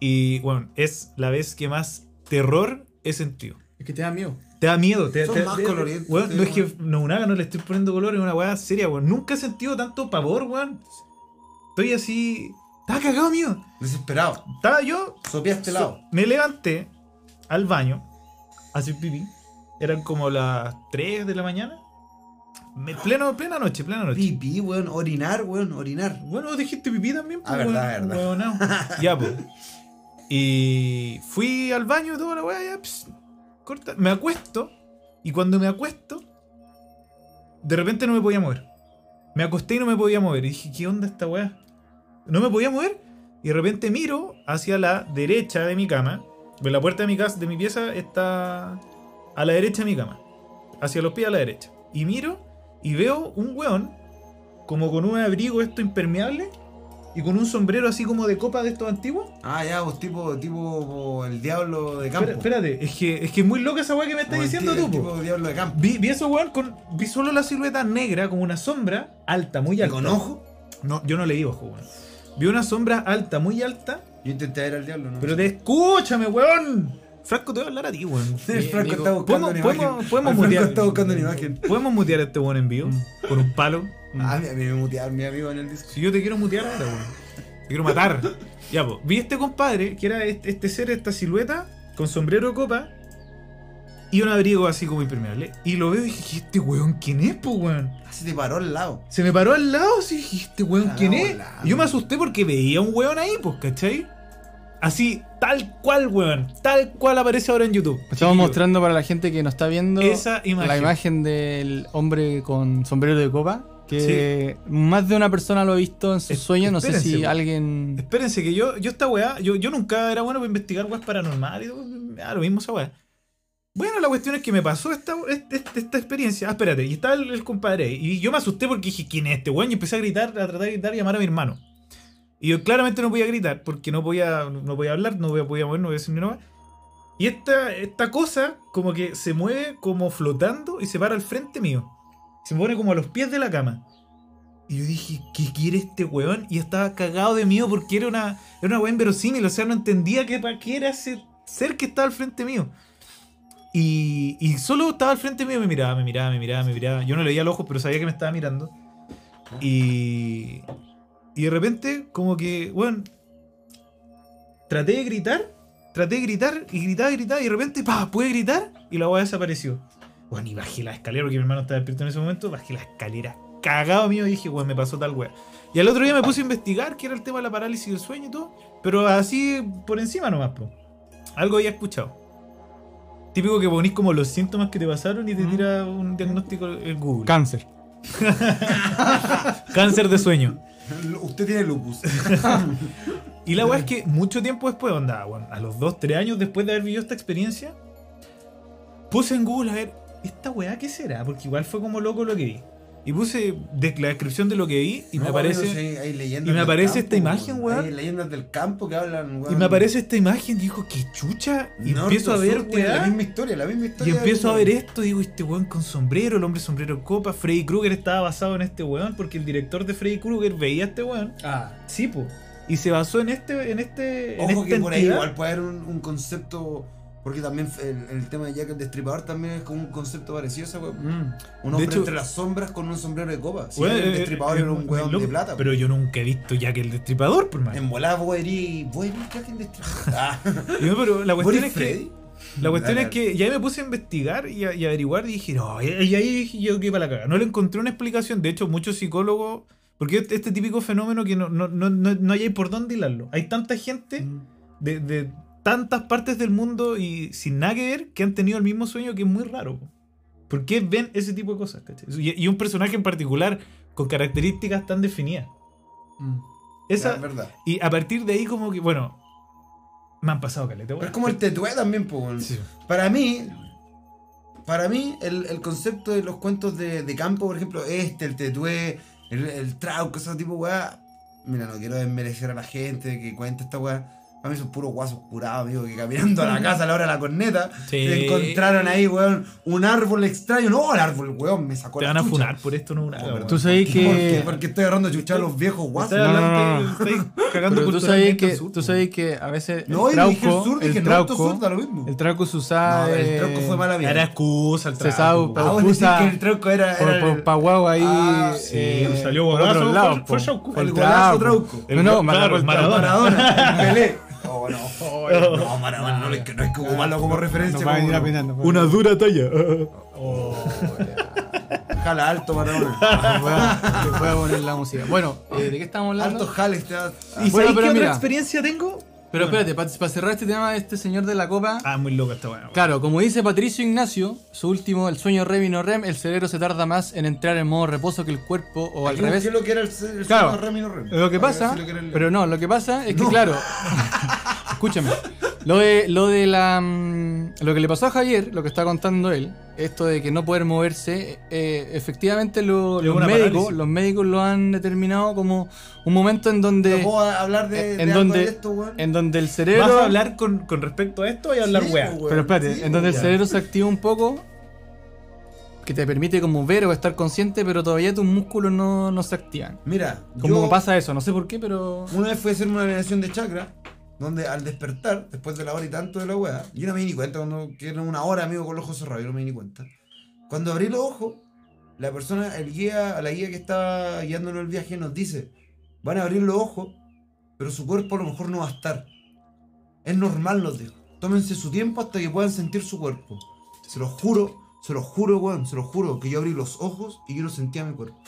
Y, bueno, es la vez que más terror he sentido. Es que te da miedo. Te da miedo, te, Son te- más te- colorientes, weón, no es que ustedes, no, una no le estoy poniendo color, es una weá seria, weón. Nunca he sentido tanto pavor, weón. Estoy así. Estaba cagado mío. Desesperado. Estaba yo. Sopiaste este lado. Me levanté al baño a hacer pipí. Eran como las 3 de la mañana. Me- pleno, plena noche, plena noche. Pipí, weón. Orinar, weón. Orinar. Bueno, dijiste pipí también, Ah, verdad, weón, verdad. weonao. ya, pues. Y fui al baño y toda la weá, ya, ps, Me acuesto. Y cuando me acuesto, de repente no me podía mover. Me acosté y no me podía mover. Y dije, ¿qué onda esta weá? No me podía mover. Y de repente miro hacia la derecha de mi cama. La puerta de mi casa, de mi pieza, está a la derecha de mi cama. Hacia los pies a la derecha. Y miro y veo un weón como con un abrigo esto impermeable y con un sombrero así como de copa de estos antiguos. Ah, ya, vos tipo, tipo el diablo de campo. Espera- espérate, es que, es que es muy loca esa weá que me estás diciendo tú, tipo de diablo de campo. Vi, vi eso, weón, con, vi solo la silueta negra, como una sombra alta, muy ¿Y alta. con ojo? No, yo no leí ojo, weón. Vi una sombra alta, muy alta, Yo intenté ver al diablo, ¿no? Pero te escúchame, weón. Franco, te voy a hablar a ti, weón. El Franco está buscando ¿podemos- una podemos- imagen. podemos Franco mutear? está buscando una imagen. ¿Podemos mutear a este weón en vivo? Con un palo. Ah, a mí, me mutearon mi amigo en el disco. Si yo te quiero mutear ahora, weón. Te quiero matar. Ya, pues. Vi este compadre, que era este, este ser, esta silueta, con sombrero de copa y un abrigo así como impermeable. Y lo veo y dije, ¿este weón quién es, pues, weón? Ah, se te paró al lado. Se me paró al lado, así dije, ¿este weón Ah, quién es? volando. Y yo me asusté porque veía un weón ahí, pues, ¿cachai? Así, tal cual, weón. Tal cual aparece ahora en YouTube. Estamos Chiquillo. mostrando para la gente que no está viendo Esa imagen. la imagen del hombre con sombrero de copa. Que más de una persona lo ha visto en sus Es- sueños. No sé si weón. alguien. Espérense, que yo, yo esta weá, yo, yo nunca era bueno para investigar weas paranormales da lo mismo esa weá. Bueno, la cuestión es que me pasó esta, este- este- esta experiencia. Ah, espérate, y estaba el, el compadre. Y yo me asusté porque dije, ¿quién es este weón? Y empecé a gritar, a tratar de gritar y llamar a mi hermano. Y yo claramente no podía gritar porque no podía, no podía hablar, no podía, mover, no podía decir ni nada. Y esta, esta cosa como que se mueve como flotando y se para al frente mío. Se pone como a los pies de la cama. Y yo dije, ¿qué quiere este weón? Y estaba cagado de miedo porque era una, era una weá inverosímil. O sea, no entendía qué, qué era ese ser que estaba al frente mío. Y, y solo estaba al frente mío me miraba, me miraba, me miraba, me miraba. Yo no le veía los ojos, pero sabía que me estaba mirando. Y, y de repente, como que, bueno, traté de gritar, traté de gritar y gritaba, gritaba y de repente, pa, pude gritar y la weá desapareció. Bueno, y bajé la escalera porque mi hermano estaba despierto en ese momento, bajé la escalera cagado mío y dije, weón, me pasó tal weá. Y al otro día me puse a investigar qué era el tema de la parálisis del sueño y todo, pero así por encima nomás, po. Algo había escuchado. Típico que ponís como los síntomas que te pasaron y te Mm. tira un diagnóstico el Google. Cáncer. Cáncer de sueño. Usted tiene lupus. Y la weá es que mucho tiempo después, onda, a los 2, 3 años después de haber vivido esta experiencia, puse en Google a ver, ¿esta weá qué será? Porque igual fue como loco lo que vi. Y puse de- la descripción de lo que vi y me aparece. amigo, sí, hay leyendas y me aparece campo, esta imagen, weón. Hay leyendas del campo que hablan, weón. Y me aparece esta imagen y digo, qué chucha. Y Norte, empiezo a ver, sur, La misma historia, la misma Y historia. empiezo a ver esto, digo, este weón con sombrero, el hombre sombrero copa. Freddy Krueger estaba basado en este weón porque el director de Freddy Krueger veía a este weón. Ah. Sí, po. Y se basó en este, en este, en Ojo esta que por ahí entidad. igual puede haber un, un concepto. Porque también el, el tema de Jack el Destripador también es como un concepto parecido esa weón. Mm. Un hombre hecho- entre las sombras con un sombrero de copa. Si Jack el eh, Destripador eh, era un weón de plata. Pero yo nunca he visto que el destripador, por más. En volada vos erí. Vos erí Jack el Destripador. Ah, Yo, pero la ¿vos cuestión es que. Freddy? La cuestión es que ya me puse a investigar y a, y averiguar y dije, no, y, y ahí dije yo que para la caga. No le encontré una explicación. De hecho, muchos psicólogos. Porque este, este típico fenómeno que no, no, no, no, no hay por dónde hilarlo. Hay tanta gente Mm. de, de tantas partes del mundo y sin nada que ver que han tenido el mismo sueño que es muy raro. po. ¿Por qué ven ese tipo de cosas? Y, y un personaje en particular con características tan definidas. Mm. Esa, Es verdad. y a partir de ahí como que, bueno, me han pasado caleta. Pero es como el tetué también, pues. Sí. Para mí, para mí, el, el concepto de los cuentos de, de campo, por ejemplo, este, el tetué, el, el trauco, ese tipo weá. Mira, no quiero desmerecer a la gente que cuenta esta weá. Para mí son puros guasos curados, amigo, que caminando a la casa a la hora de la corneta, Sí. encontraron ahí, weón, un árbol extraño. No, el árbol, weón, me sacó Te la van a funar por esto, no una. Tú sabes ¿Por que-? Porque estoy agarrando chucha a los viejos guasos. No, no, estáis cagando tú sabes que, sur, tú sabes que a veces No, el y dije el trauco, sur, dije el el trauco, sur, da lo mismo. el trauco se usaba No, el eh, trauco fue mala vida. Era excusa el Se sabe, po. pero- Ah, vos decís Puta, que el trauco era. por, era por el- Paguao ahí Ah, sí, eh, salió otros fue- fue po. Trauco. El el trauco. trauco. No, no, Claro, Maradona, el Maradona. Oh, no, no, Maradona, no, hay que- no que ocuparlo como referencia. Va a venir como- Una dura talla. Jala alto, Maradona. Les voy a poner la música. Bueno, eh, ¿de qué estamos hablando? Alto jales te da. ¿Y Bueno, pero qué otra mira. experiencia tengo? Pero espérate, para cerrar este tema de este señor de la copa. Ah, muy loca esta weá. Claro, como dice Patricio Ignacio, su último, el sueño REM y no REM, el cerebro se tarda más en entrar en modo reposo que el cuerpo o al ¿Qué- revés. ¿Qué es lo que era el, el Claro. sueño Remy no Remy? Lo que pasa, lo que el- pero no, lo que pasa es que No. claro, escúchame, lo de lo de la mm, lo que le pasó a Javier, lo que está contando él, esto de que no poder moverse, eh, efectivamente lo- los médicos, parálisis. los médicos lo han determinado como un momento en ¿No donde puedo hablar de, en de algo donde de esto, weón? en donde el cerebro ¿Vas a hablar con, con respecto a esto voy a hablar Sí, weá? weón. pero espérate, Sí, en donde el cerebro se activa un poco que te permite como ver o estar consciente, pero todavía tus músculos no, no se activan. Mira, Como yo pasa eso, no sé por qué, pero una vez fui a hacer una alineación de chakra donde al despertar, después de la hora y tanto de la weá, yo no me di ni cuenta cuando era una hora amigo con los ojos cerrados, yo no me di ni cuenta. Cuando abrí los ojos, la persona, el guía, la guía que estaba guiándonos el viaje nos dice, van a abrir los ojos, pero su cuerpo a lo mejor no va a estar. Es normal, nos dijo. Tómense su tiempo hasta que puedan sentir su cuerpo. Se lo juro, se lo juro, weón, se lo juro, que yo abrí los ojos y yo no sentía mi cuerpo.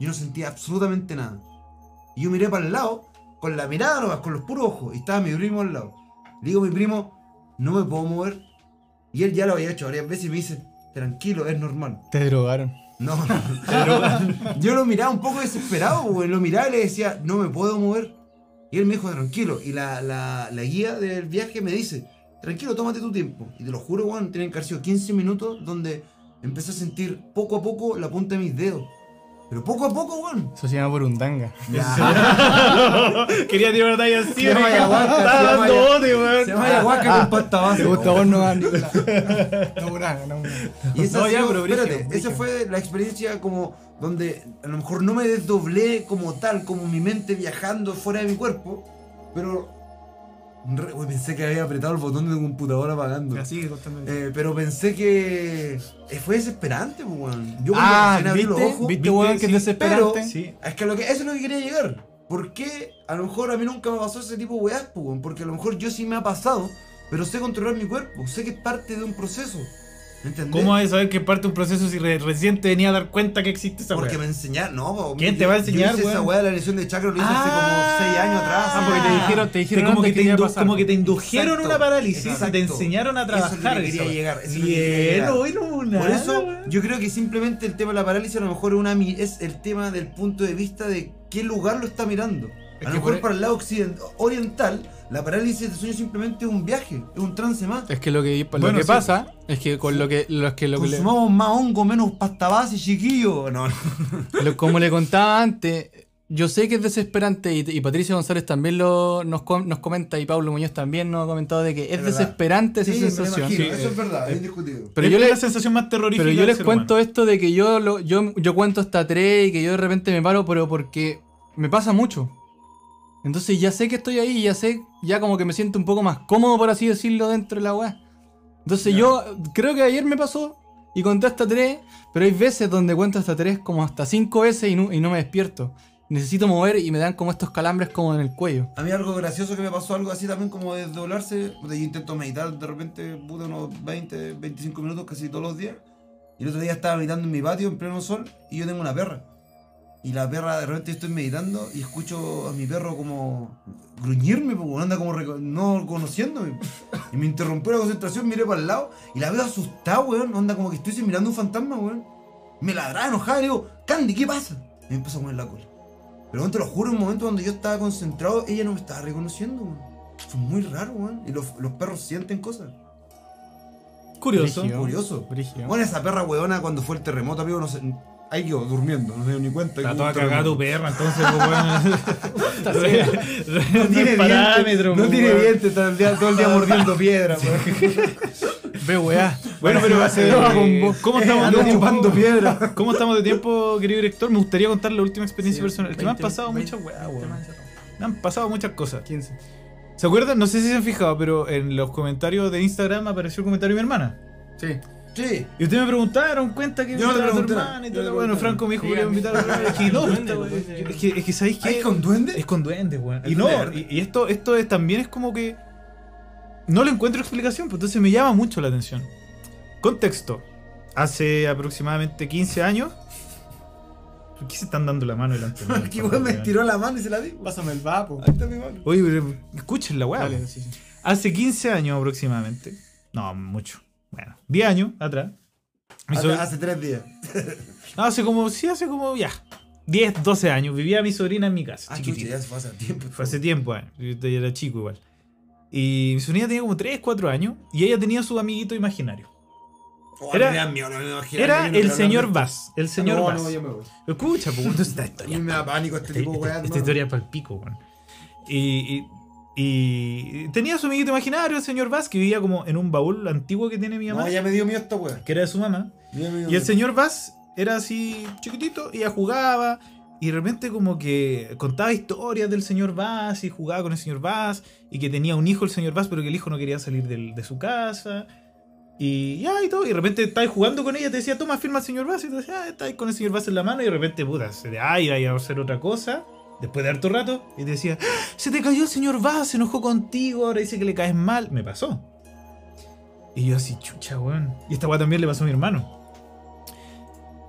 Yo no sentía absolutamente nada. Y yo miré para el lado, con la mirada nomás, con los puros ojos, y estaba mi primo al lado. Le digo a mi primo, no me puedo mover. Y él ya lo había hecho varias veces y me dice, tranquilo, es normal. Te drogaron. No, no. Yo lo miraba un poco desesperado, güey. Lo miraba y le decía, no me puedo mover. Y él me dijo, tranquilo. Y la, la- la guía del viaje me dice, tranquilo, tómate tu tiempo. Y te lo juro, weón, tienen que haber sido 15 minutos donde empecé a sentir poco a poco la punta de mis dedos. Pero poco a poco, weón. Eso se llama burundanga. Quería tirar una talla así. Se llama weón. ayahuasca, Estaba se llama dando bote, weón. Se llama ayahuasca con pasta base. ¿Te gusta vos no va Nicolás? No, no, buranga. Y esa, No, ya, pero espérate, esa fue la experiencia como donde a lo mejor no me desdoblé como tal, como mi mente viajando fuera de mi cuerpo, pero uy, pensé que había apretado el botón de computador apagando. Ya, sigue contando. Eh, pero pensé que eh, fue desesperante, pues, weón. Yo cuando Ah, abrí ¿viste? los ojos, ¿Viste, weón, que es Sí, desesperante? pero- Sí. es que, lo que eso es lo que quería llegar. ¿Por qué a lo mejor a mí nunca me pasó ese tipo de weas, pues, weón? Porque a lo mejor yo sí me ha pasado, pero sé controlar mi cuerpo, sé que es parte de un proceso. ¿Cómo vas a saber que parte de un proceso si re- recién te venía a dar cuenta que existe esa Porque me enseñaron, no, po, ¿Quién yo- te va a yo enseñar, hice esa weá de la lesión de chakra, lo hice hace Ah. como 6 años atrás. Ah, porque te dijeron, te dijeron como, que te como que te indujeron Exacto, una parálisis y exacto. te enseñaron a trabajar. eso es lo que quería llegar. no Por eso, yo creo que simplemente el tema de la parálisis a lo mejor una, es el tema del punto de vista de qué lugar lo está mirando. Es A lo que mejor por- para el lado oriental, la parálisis de sueño simplemente es un viaje, es un trance más. Es que lo que, lo Bueno, que sí. pasa es que con lo que, los que, lo que le- Consumamos más hongo, menos pasta base, chiquillo. No, no. lo- como le contaba antes, yo sé que es desesperante y, y Patricia González también lo, nos, com- nos comenta y Pablo Muñoz también nos ha comentado de que es, Es verdad. desesperante esa me sensación. imagino, Sí, eso es eh, verdad, eh, es indiscutible. Pero Es yo, la le, sensación más terrorífica pero yo les cuento humano. esto de que yo, lo, yo, yo cuento hasta tres y que yo de repente me paro, pero porque me pasa mucho. Entonces ya sé que estoy ahí ya sé, ya como que me siento un poco más cómodo, por así decirlo, dentro de la weá. Entonces Ya. yo creo que ayer me pasó y conté hasta tres, pero hay veces donde cuento hasta tres como hasta cinco veces y no, y no me despierto. Necesito mover y me dan como estos calambres como en el cuello. A mí algo gracioso que me pasó, algo así también como desdoblarse. puta, Yo intento meditar de repente, puta, unos 20, 25 minutos casi todos los días. Y el otro día estaba meditando en mi patio en pleno sol y yo tengo una perra. Y la perra, de repente estoy meditando y escucho a mi perro como gruñirme, porque anda como no conociéndome. Y me interrumpió la concentración, miré para el lado y la veo asustada, weón. Anda como que estoy mirando un fantasma, weón. Me ladraba enojada y le digo, Candy, ¿qué pasa? Y me empezó a poner la cola. Pero te lo juro, en un momento donde yo estaba concentrado, ella no me estaba reconociendo, weón. Fue muy raro, weón. Y los, los perros sienten cosas. Curioso. Brígido. Curioso. Brígido. Bueno, esa perra weona cuando fue el terremoto, amigo, no sé. Ahí quedó durmiendo, no se dio ni cuenta. Está toda cagada tu perra, entonces, pues, bueno. No tiene parámetro, dientes, no pues, tiene dientes, está el día- todo el día mordiendo piedra, weón. Ve weá. Bueno, pero va a ser- ¿cómo estamos de Anda tiempo? chupando piedra. ¿Cómo estamos de tiempo, querido director? Me gustaría contar la última experiencia Sí, personal. Es que me han 20, pasado 20, muchas 20 weón. Me han pasado muchas cosas. 15. ¿Se acuerdan? No sé si se han fijado, pero en los comentarios de Instagram apareció el comentario de mi hermana. Sí. Sí. Y ustedes me preguntaron, cuenta que Yo no te a tu pregunté y todo. Bueno, Franco me dijo que iba a invitar a la Es que no, Duende, es que, es que ¿sabéis ¿Hay qué? con duende? Es con duendes, weón. Y Es no, y, y esto, esto es, también es como que. No le encuentro explicación, pues entonces me llama mucho la atención. Contexto. Hace aproximadamente 15 años. ¿Por qué se están dando la mano delante de mí? Aquí weón me estiró la mano y se la di. Pásame el vapo. Ahí está mi mano. Oye, escuchen la weá. Dale, sí, sí. Hace 15 años aproximadamente. No, mucho. Bueno, 10 años atrás. Hace, sobr- hace tres días. No, hace como, sí, hace como ya. 10, 12 años. Vivía mi sobrina en mi casa. Ah, chucha, ya fue hace tiempo. Fue hace tiempo, eh. yo era chico igual. Y mi sobrina tenía como 3, 4 años y ella tenía su amiguito imaginario. Oh, Era- miedo, no imagino, Era el señor Bass. El señor no, Bass. No, yo me voy. Escucha, pues, esta A mí historia. me da pánico este Este- tipo weas. esta hermano. historia es para el pico, weón. Y, y, y tenía su amiguito imaginario, el señor Bass, que vivía como en un baúl antiguo que tiene mi mamá, No, ya me dio miedo esta wea. que era de su mamá. Ya Y el señor Bass era así chiquitito, ella jugaba y de repente como que contaba historias del señor Bass y jugaba con el señor Bass y que tenía un hijo el señor Bass, pero que el hijo no quería salir del- de su casa. Y ya, y todo. Y de repente estabas jugando con ella, te decía, toma, firma al señor Bass. Y tú decías, ah, estabas con el señor Bass en la mano. Y de repente, puta, se de ay, iba a hacer otra cosa. Después de harto rato. Y te decía, "Ah, se te cayó el señor Bass, se enojó contigo, ahora dice que le caes mal. Me pasó. Y yo así, chucha, weón. Y esta weá también le pasó a mi hermano.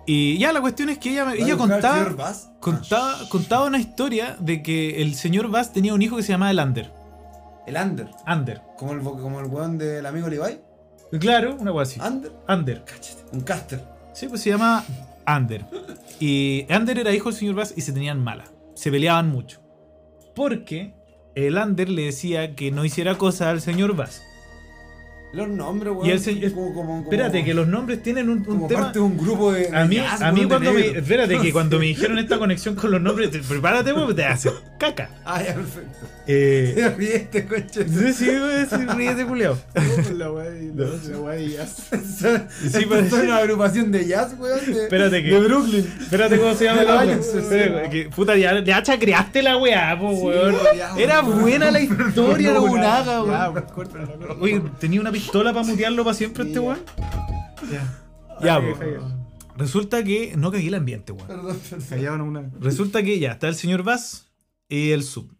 Y ya la cuestión es que ella, me- ¿Va a ella contaba, señor Bass? contaba, contaba una historia de que el señor Bass tenía un hijo que se llamaba el Ander. El Under. Ander. Como el, como el weón del amigo Levi. Claro, una weá así. Under. Ander. Cáchate. Un caster. Sí, pues se llama Ander. Y Ander era hijo del señor Bass y se tenían mala. Se peleaban mucho. Porque el Ander le decía que no hiciera cosas al señor Bass. Los nombres, weón. Y el señor- como, como, como- Espérate, que los nombres tienen un, un Como tema. parte de un grupo de. A mí, a mí weón, cuando me. Espérate, que cuando me dijeron esta conexión con los nombres, te- prepárate, porque te hace caca. Ah, ya, perfecto. Eh, Te ríete, coche. sí, sí, sí, ríete, culiao. La de- la weá de jazz. Sí, Son una agrupación de jazz, weón. Espérate que- De Brooklyn. Espérate, ¿cómo se llama sí. que, puta, ya, ya chacreaste la weá, po, weón. Era weón. buena la historia, Nobunaga, Ya, weón. Oye, ¿tenía una pistola para mutearlo para siempre este weón? Ya, po. Resulta que no cagué el ambiente, weón. Perdón, perdón. Una. Resulta que ya está el señor Bass y el sub.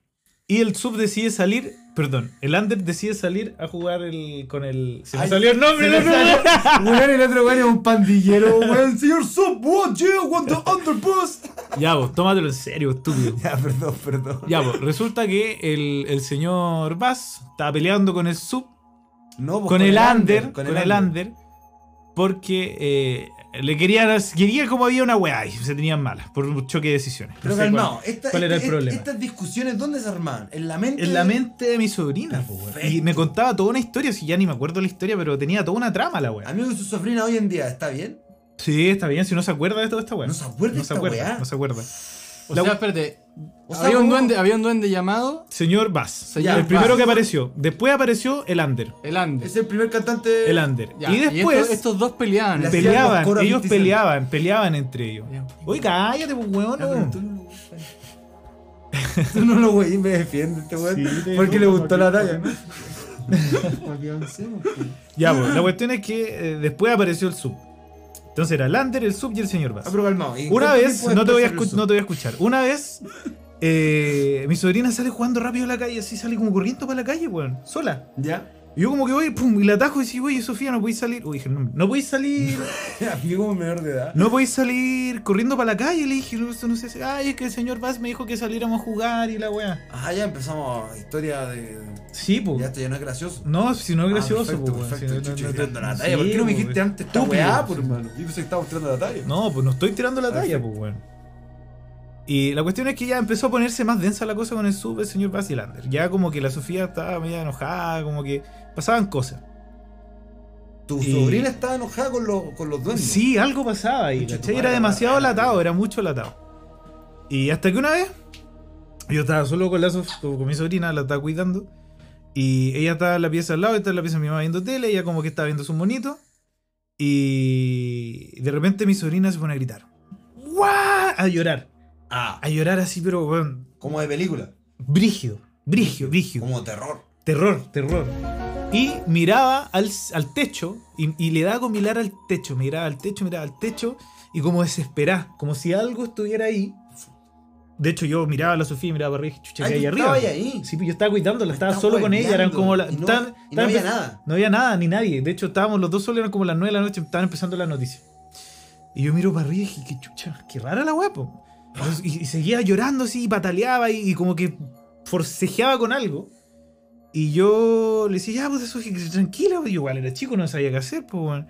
Y el sub decide salir, perdón, el under decide salir a jugar el, con el. Se me Ay, salió el nombre, no, salió- Weón, el otro weón es un pandillero, weón. Señor Sub, what, yeah, want the underboss. no. Ya, vos, tómatelo en serio, estúpido. Ya, perdón, perdón. Ya, pues, resulta que el, el señor Bass estaba peleando con el sub, No, pues, con, el under, con el under, porque eh, le querían, quería como había una weá y se tenían malas por un choque de decisiones. Pero No sé calmado, cuál, esta- cuál era el este- problema. Estas discusiones, ¿dónde se armaban? En la mente. En la de- mente de mi sobrina, po. Y me contaba toda una historia, si ya ni me acuerdo la historia, pero tenía toda una trama la weá. Amigo su sobrina hoy en día, ¿está bien? Sí, está bien, si no se acuerda de toda esta weá. ¿No se acuerda de No se esta acuerda, weá? no se acuerda. O La- sea, espérate. O sea, había, un duende, había un duende llamado Señor Bass. Señor el primero Bass. que apareció. Después apareció el Under. el Ande. Es el primer cantante. El Under. Ya, y después estos, estos dos peleaban. Le- peleaban, ellos 50 Cent. peleaban, peleaban entre ellos. Ya. Oye, cállate, pues weón. Pero tú no lo Tú no lo güey, me defiende este weón. Sí, porque le gustó la talla. Pues. Ya, pues, la cuestión es que eh, después apareció el sub. Entonces era el Under, el sub y el señor Bass. Ah, pero calmado. ¿y Una vez, no te, voy a no te voy a escuchar. Una vez, eh, mi sobrina sale jugando rápido a la calle, así sale como corriendo para la calle, weón, sola. ¿Ya? Y yo como que voy, pum, y la atajo y digo, oye, Sofía, no podéis salir. Uy, dije, no, no podéis salir, Fui como menor de edad. no podéis salir corriendo para la calle. Le dije, no, esto no sé, ay, es que el señor Bass me dijo que saliéramos a jugar y la weá. Ah, ya empezamos historia de. Sí, pues. Ya esto ya no es gracioso. No, si no es gracioso, Ah, pues, si no- Chucho, no- no- tirando la sí, talla. ¿Por qué no me dijiste antes esta weá, por hermano? Yo pensé que estábamos tirando la talla. No, pues no estoy tirando la talla, pues, weón. Y la cuestión es que ya empezó a ponerse más densa la cosa con el sub, el señor Basilander. Ya como que la Sofía estaba media enojada, como que pasaban cosas. Tu Y- sobrina estaba enojada con los, con los duendes. Sí, algo pasaba ahí, ¿cachai? Era demasiado latado, era mucho latado. Y hasta que una vez, yo estaba solo con, la Sof- con mi sobrina, la estaba cuidando. Y ella estaba en la pieza al lado, estaba en la pieza de mi mamá viendo tele, ella como que estaba viendo su monito. Y de repente mi sobrina se pone a gritar. ¡Guau! A llorar. Ah, A llorar así, pero weón, como de película. brígido, brígido, brígido. Como terror. Terror, terror. Y miraba al, al techo y, y le daba con mirar al techo. Miraba al techo, miraba al techo y como desesperada, como si algo estuviera ahí. De hecho, yo miraba a la Sofía y miraba para arriba y dije, chucha, Ay, ¿qué hay tú arriba? estabas ahí. Sí, pues yo estaba cuidándola, Me estaba estás solo con ella, eran como la. Y no- estaban- y no estaban había empe- nada. No había nada, ni nadie. De hecho, estábamos los dos solos, eran como las 9 de la noche, estaban empezando las noticias. Y yo miro para arriba y dije, qué chucha, qué rara la guapo. Y, y seguía llorando así, y pataleaba y, y como que forcejeaba con algo. Y yo le decía, ya, pues eso, tranquila, pues, yo igual era chico, no sabía qué hacer, pues, weón.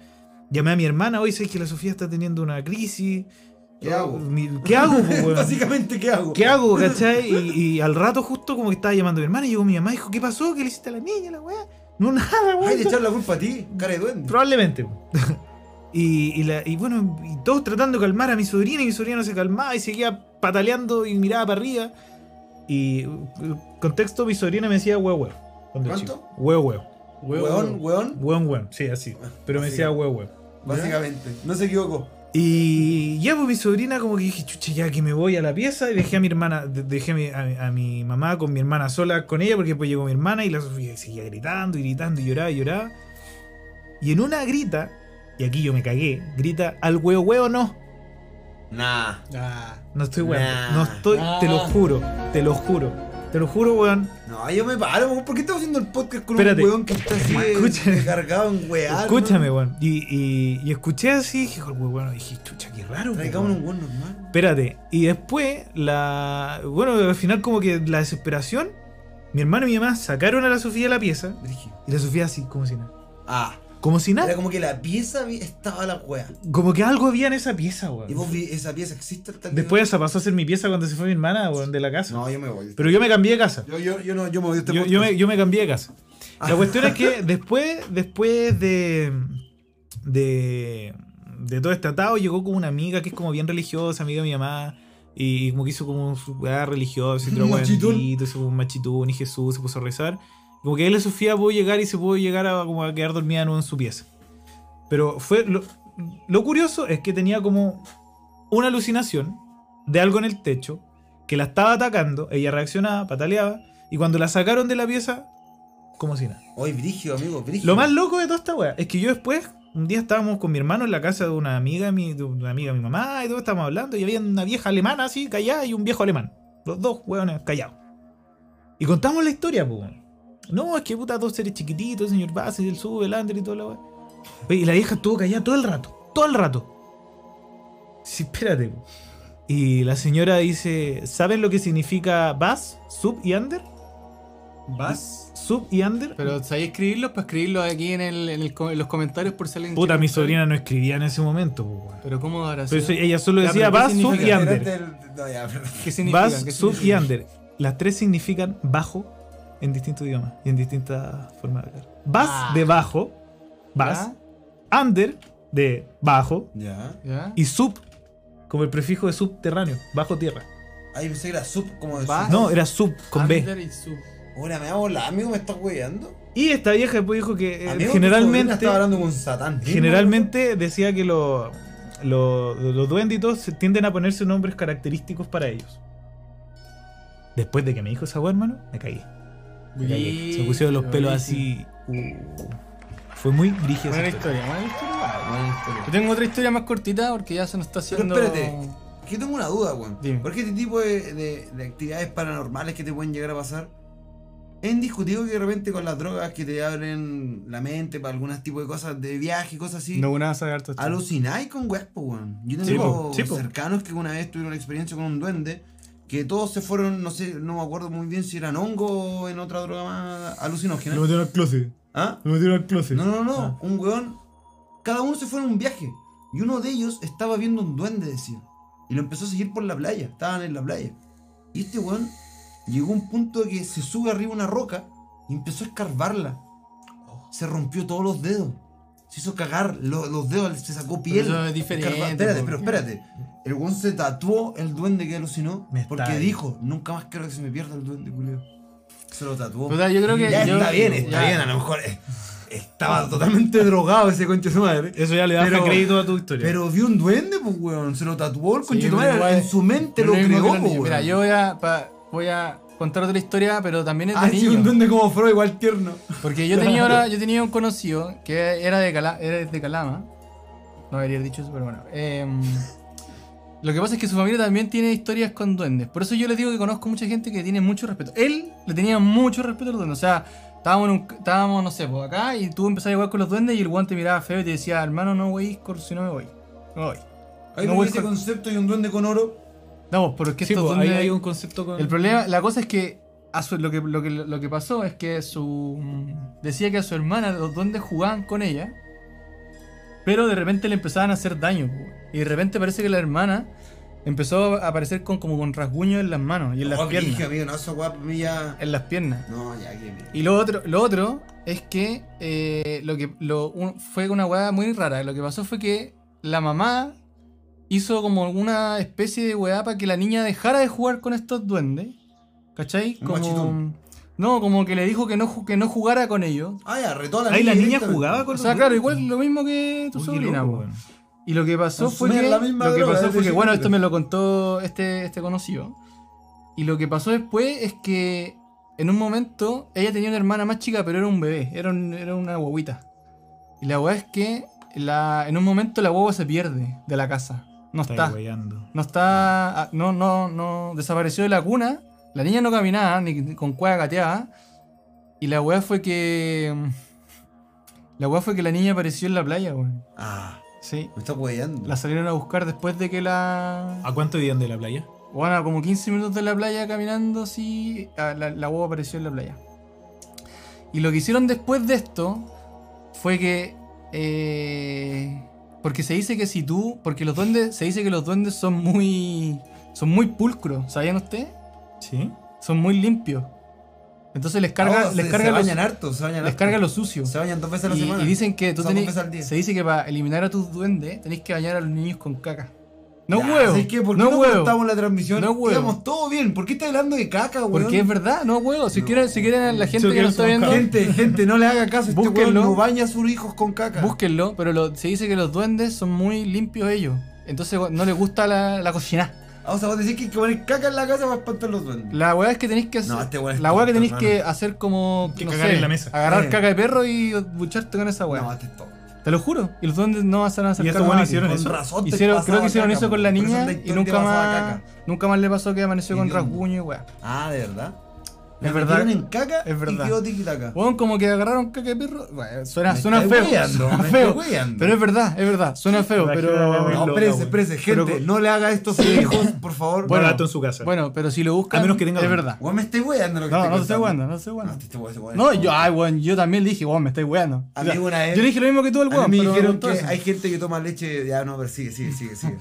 Llamé a mi hermana, hoy sé que la Sofía está teniendo una crisis. ¿Qué hago? Mi- ¿Qué hago, pues, weón? Básicamente, ¿qué hago? ¿Qué hago, cachai? Y, y al rato justo como que estaba llamando a mi hermana y llegó mi mamá y dijo, ¿qué pasó? ¿Qué le hiciste a la niña, la weá? No, nada, weón. Ay, de echar la culpa a ti, cara de duende. Probablemente. Y, y, la- y bueno, y todos tratando de calmar a mi sobrina y mi sobrina no se calmaba y seguía pataleando y miraba para arriba. Y uh, contexto, mi sobrina me decía huevo, huevo. ¿Cuánto? chico. Huevo, huevo. Weón, weón. Hueón, hueón. Sí, así. Pero me decía huevo, huevo. Básicamente. No se equivocó. Y ya, pues mi sobrina, como que dije, chucha, ya que me voy a la pieza. Y dejé a mi hermana, de- dejé a mi, a, a mi mamá con mi hermana sola con ella, porque después llegó mi hermana y la Sofía seguía gritando y gritando y lloraba y lloraba. Y en una grita, y aquí yo me cagué, grita, al huevo huevo no. Nah. Ah, No estoy weón. Nah. No estoy, te lo juro, te lo juro. Te lo juro, weón. No, yo me paro, weón. ¿por qué estamos haciendo el podcast con Espérate. un weón que está así Escúchame. de cargado en? Escúchame, weón. Y, y, y escuché así, dije, "Joder, weón, dije, chucha, qué raro. weón". Traigámonos un weón normal. Espérate, y después, la. Bueno, al final, como que la desesperación. Mi hermano y mi mamá sacaron a la Sofía de la pieza. Y la Sofía así, como si nada. Ah, Como si era nada. como que la pieza estaba la weá. Como que algo había en esa pieza, Y weón. vos vi, esa pieza existe hasta Después de esa pasó a ser mi pieza cuando se fue mi hermana, weón, de la casa. No, yo me voy. Pero yo me cambié de casa. Yo, yo, yo no, yo me voy este Yo, yo me, yo me cambié de casa. Ah. La cuestión es que después, después de, de, de todo este atado, llegó como una amiga que es como bien religiosa, amiga de mi mamá. Y como que hizo como weá religiosa, y Un machitún. un machitún y Jesús se puso a rezar. Como que él, Sofía, pudo llegar y se pudo llegar a, como a quedar dormida de nuevo en su pieza. Pero fue. Lo, lo curioso es que tenía como una alucinación de algo en el techo que la estaba atacando. Ella reaccionaba, pataleaba. Y cuando la sacaron de la pieza, como si nada. Hoy, brígido, amigo, brígido. Lo más loco de toda esta weá es que yo después, un día estábamos con mi hermano en la casa de una amiga, de mi, de una amiga de mi mamá, y todos estábamos hablando, y había una vieja alemana así, callada, y un viejo alemán. Los dos weones callados. Y contamos la historia, pues. No, es que puta, dos seres chiquititos, el señor Bass, el sube, el Ander y toda la weá. Oye, Y la vieja estuvo callada todo el rato, todo el rato. Sí, espérate. Y la señora dice, ¿saben lo que significa Bass, sub y under? ¿Vas? Sub y under. Pero ¿sabéis escribirlos? Para escribirlos aquí en, el, en, el co- en los comentarios por si alguien Puta, mi sobrina no escribía en ese momento, weón. Pero ¿cómo habrá Pero eso- ella solo Ya, decía pero ¿qué Bass, Sub y? Under. Espérate el- no, ya, pero- ¿Qué significa? Bass, ¿Qué Sub y? Under. Las tres significan bajo en distintos idiomas y en distintas formas de hablar. Bass Ah. de bajo, Bass. Under de bajo Ya. ¿Ya? ¿Ya? y sub como el prefijo de subterráneo, bajo tierra. Ahí pensé que era sub como de sub. No, era sub con B. Under y sub. Hola, me hago la amigo, me estás weyando. Y esta vieja después dijo que eh, generalmente estaba hablando con Satán. generalmente decía que lo- lo- los duenditos se tienden a ponerse nombres característicos para ellos. Después de que me dijo esa weá, hermano, me caí. Se pusieron los pelos así. uh, fue muy brígido. Buena historia. buena historia. buena historia. Yo tengo otra historia más cortita porque ya se nos está Pero haciendo. espérate, que tengo una duda, weón. Porque este tipo de, de- de actividades paranormales que te pueden llegar a pasar, es indiscutible que de repente con las drogas que te abren la mente para algunos tipos de cosas de viaje y cosas así, No, una harto esto. alucináis con weas, weón. Yo Sí, tengo po, sí, po. cercanos que una vez tuvieron una experiencia con un duende, que todos se fueron, no sé, no me acuerdo muy bien si eran hongo o en otra droga más alucinógena. metieron al closet. ¿Ah? Lo metieron al closet. No, no, no, Ah. un weón. Cada uno se fue en un viaje. Y uno de ellos estaba viendo un duende, decía. Y lo empezó a seguir por la playa. Estaban en la playa. Y este weón llegó a un punto de que se sube arriba una roca y empezó a escarbarla. Se rompió todos los dedos. Se hizo cagar lo- los dedos, se sacó piel. eso es diferente, Espérate, pero espérate. El weón se tatuó el duende que alucinó. Me Porque dijo, nunca más quiero que se me pierda el duende, culeo. Se lo tatuó. Yo creo que. Ya yo- está bien, está ya. bien, a lo mejor eh, estaba totalmente drogado ese conche su madre. Eso ya le da Pero- crédito a tu historia. Pero vio un duende, pues weón, se lo tatuó el Sí, conche su pero madre, igual- en su mente lo creó, pues weón. Mira, yo voy a, pa- voy a contar otra historia, pero también es de Ah, sí, un duende como Freud, igual tierno. Porque yo tenía ahora, yo tenía un conocido que era de, Cala- era de Calama. No debería haber dicho eso, pero bueno. Em, lo que pasa es que su familia también tiene historias con duendes. Por eso yo les digo que conozco mucha gente que tiene mucho respeto. Él le tenía mucho respeto a los duendes. O sea, estábamos, en un- estábamos no sé, pues acá y tú empezabas a jugar con los duendes y el guante miraba feo y te decía, hermano, no voy, si no me voy. No voy. Hay No no voy ese concepto y un duende con oro. No, pero es que Sí, pues, duendes- hay un concepto con. el problema, la cosa es que a su- lo, que, lo, que, lo que pasó es que su decía que a su hermana los duendes jugaban con ella, pero de repente le empezaban a hacer daño. Y de repente parece que la hermana empezó a aparecer con, como con rasguños en las manos y en las Oh, piernas. amigo, no, eso guapo, ya. En las piernas. No, ya, que Y lo otro, lo otro es que eh, lo que lo, un- fue una weá muy rara. Lo que pasó fue que la mamá hizo como una especie de weá para que la niña dejara de jugar con estos duendes. ¿Cachai? Como, machitón. no, como que le dijo que no, que no jugara con ellos. Ah, ya, retó a la Ahí la niña jugaba con O los sea, claro, igual lo mismo que tu Uy, sobrina. loco. Y lo que pasó fue que, la misma lo que droga pasó fue que, bueno, chiquitito. esto me lo contó este, este conocido. Y lo que pasó después es que en un momento ella tenía una hermana más chica, pero era un bebé, era, un- era una guaguita. Y la weá es que la, en un momento la guagua se pierde de la casa. No Está está. weyando. No está. ah, No, no, no. Desapareció de la cuna. La niña no caminaba, ni, con cueva gateaba. Y la weá fue que. mm, La weá fue que la niña apareció en la playa, weón. Ah, Sí. me está hueando. La salieron a buscar después de que la. ¿A cuánto vivían de la playa? Bueno, como 15 minutos de la playa caminando, así. ah, La, la huevo apareció en la playa. Y lo que hicieron después de esto fue que. eh, porque se dice que si tú. Porque los duendes. Se dice que los duendes son muy. Son muy pulcros, ¿sabían ustedes? Sí. Son muy limpios. Entonces les carga, Oh, les se, carga, se bañan harto, se bañan les harto. carga lo sucio. Se bañan dos veces a la Y, semana. y dicen que tú tenés. Se dice que para eliminar a tus duendes tenéis que bañar a los niños con caca. No Ya, huevo. ¿sabes qué? ¿Por qué no no, huevo. cortamos la transmisión? No huevo. Íbamos todo bien. ¿Por qué estás hablando de caca, weón? Porque es verdad, no huevo. Si No. quieren, si quieren la gente que que nos está viendo, Gente, gente, no le haga caso. Este weón no baña a sus hijos con caca. búsquenlo. Pero lo- se dice que los duendes son muy limpios ellos. Entonces no les gusta la, la cocina. Ah, o sea, vos decís que hay que poner caca en la casa para espantar los duendes. La weá es que tenéis que hacer. No, este es la weá que tenéis que hacer como. Que no cagar sé, en la mesa. Agarrar Eh. caca de perro y bucharte con esa weá. No, este es todo. Te lo juro. Y los duendes no van a hacer Y estos buenos hicieron eso. razón Hicieron, creo que hicieron caca, eso con la niña y nunca más, nunca más le pasó que amaneció con rasguño y weá. Ah, ¿de verdad? Es La verdad. metieron en caca Es verdad. y quedó tiquitaca. Weón, como que agarraron caca de perro. Bueno, suena, Me suena feo. weyando, suena feo. Pero es verdad, es verdad. Suena feo, La pero. No, espérese, espérese, gente, Pero- no le haga esto a sus hijos, por favor. Bueno, Bueno, en su casa. Bueno, pero si lo buscan. A menos que tenga Es verdad. Weón, me estoy weando lo que No, estoy no te estoy weando, no estoy No, weando. te estoy weando. No, yo, ay, weón, yo también le dije, weón, me estáis weando. A mí una vez- Yo le dije lo mismo que tú al A weón. mí me dijeron que hay gente que toma leche. Ya no, pero sigue, sigue, sigue, sigue.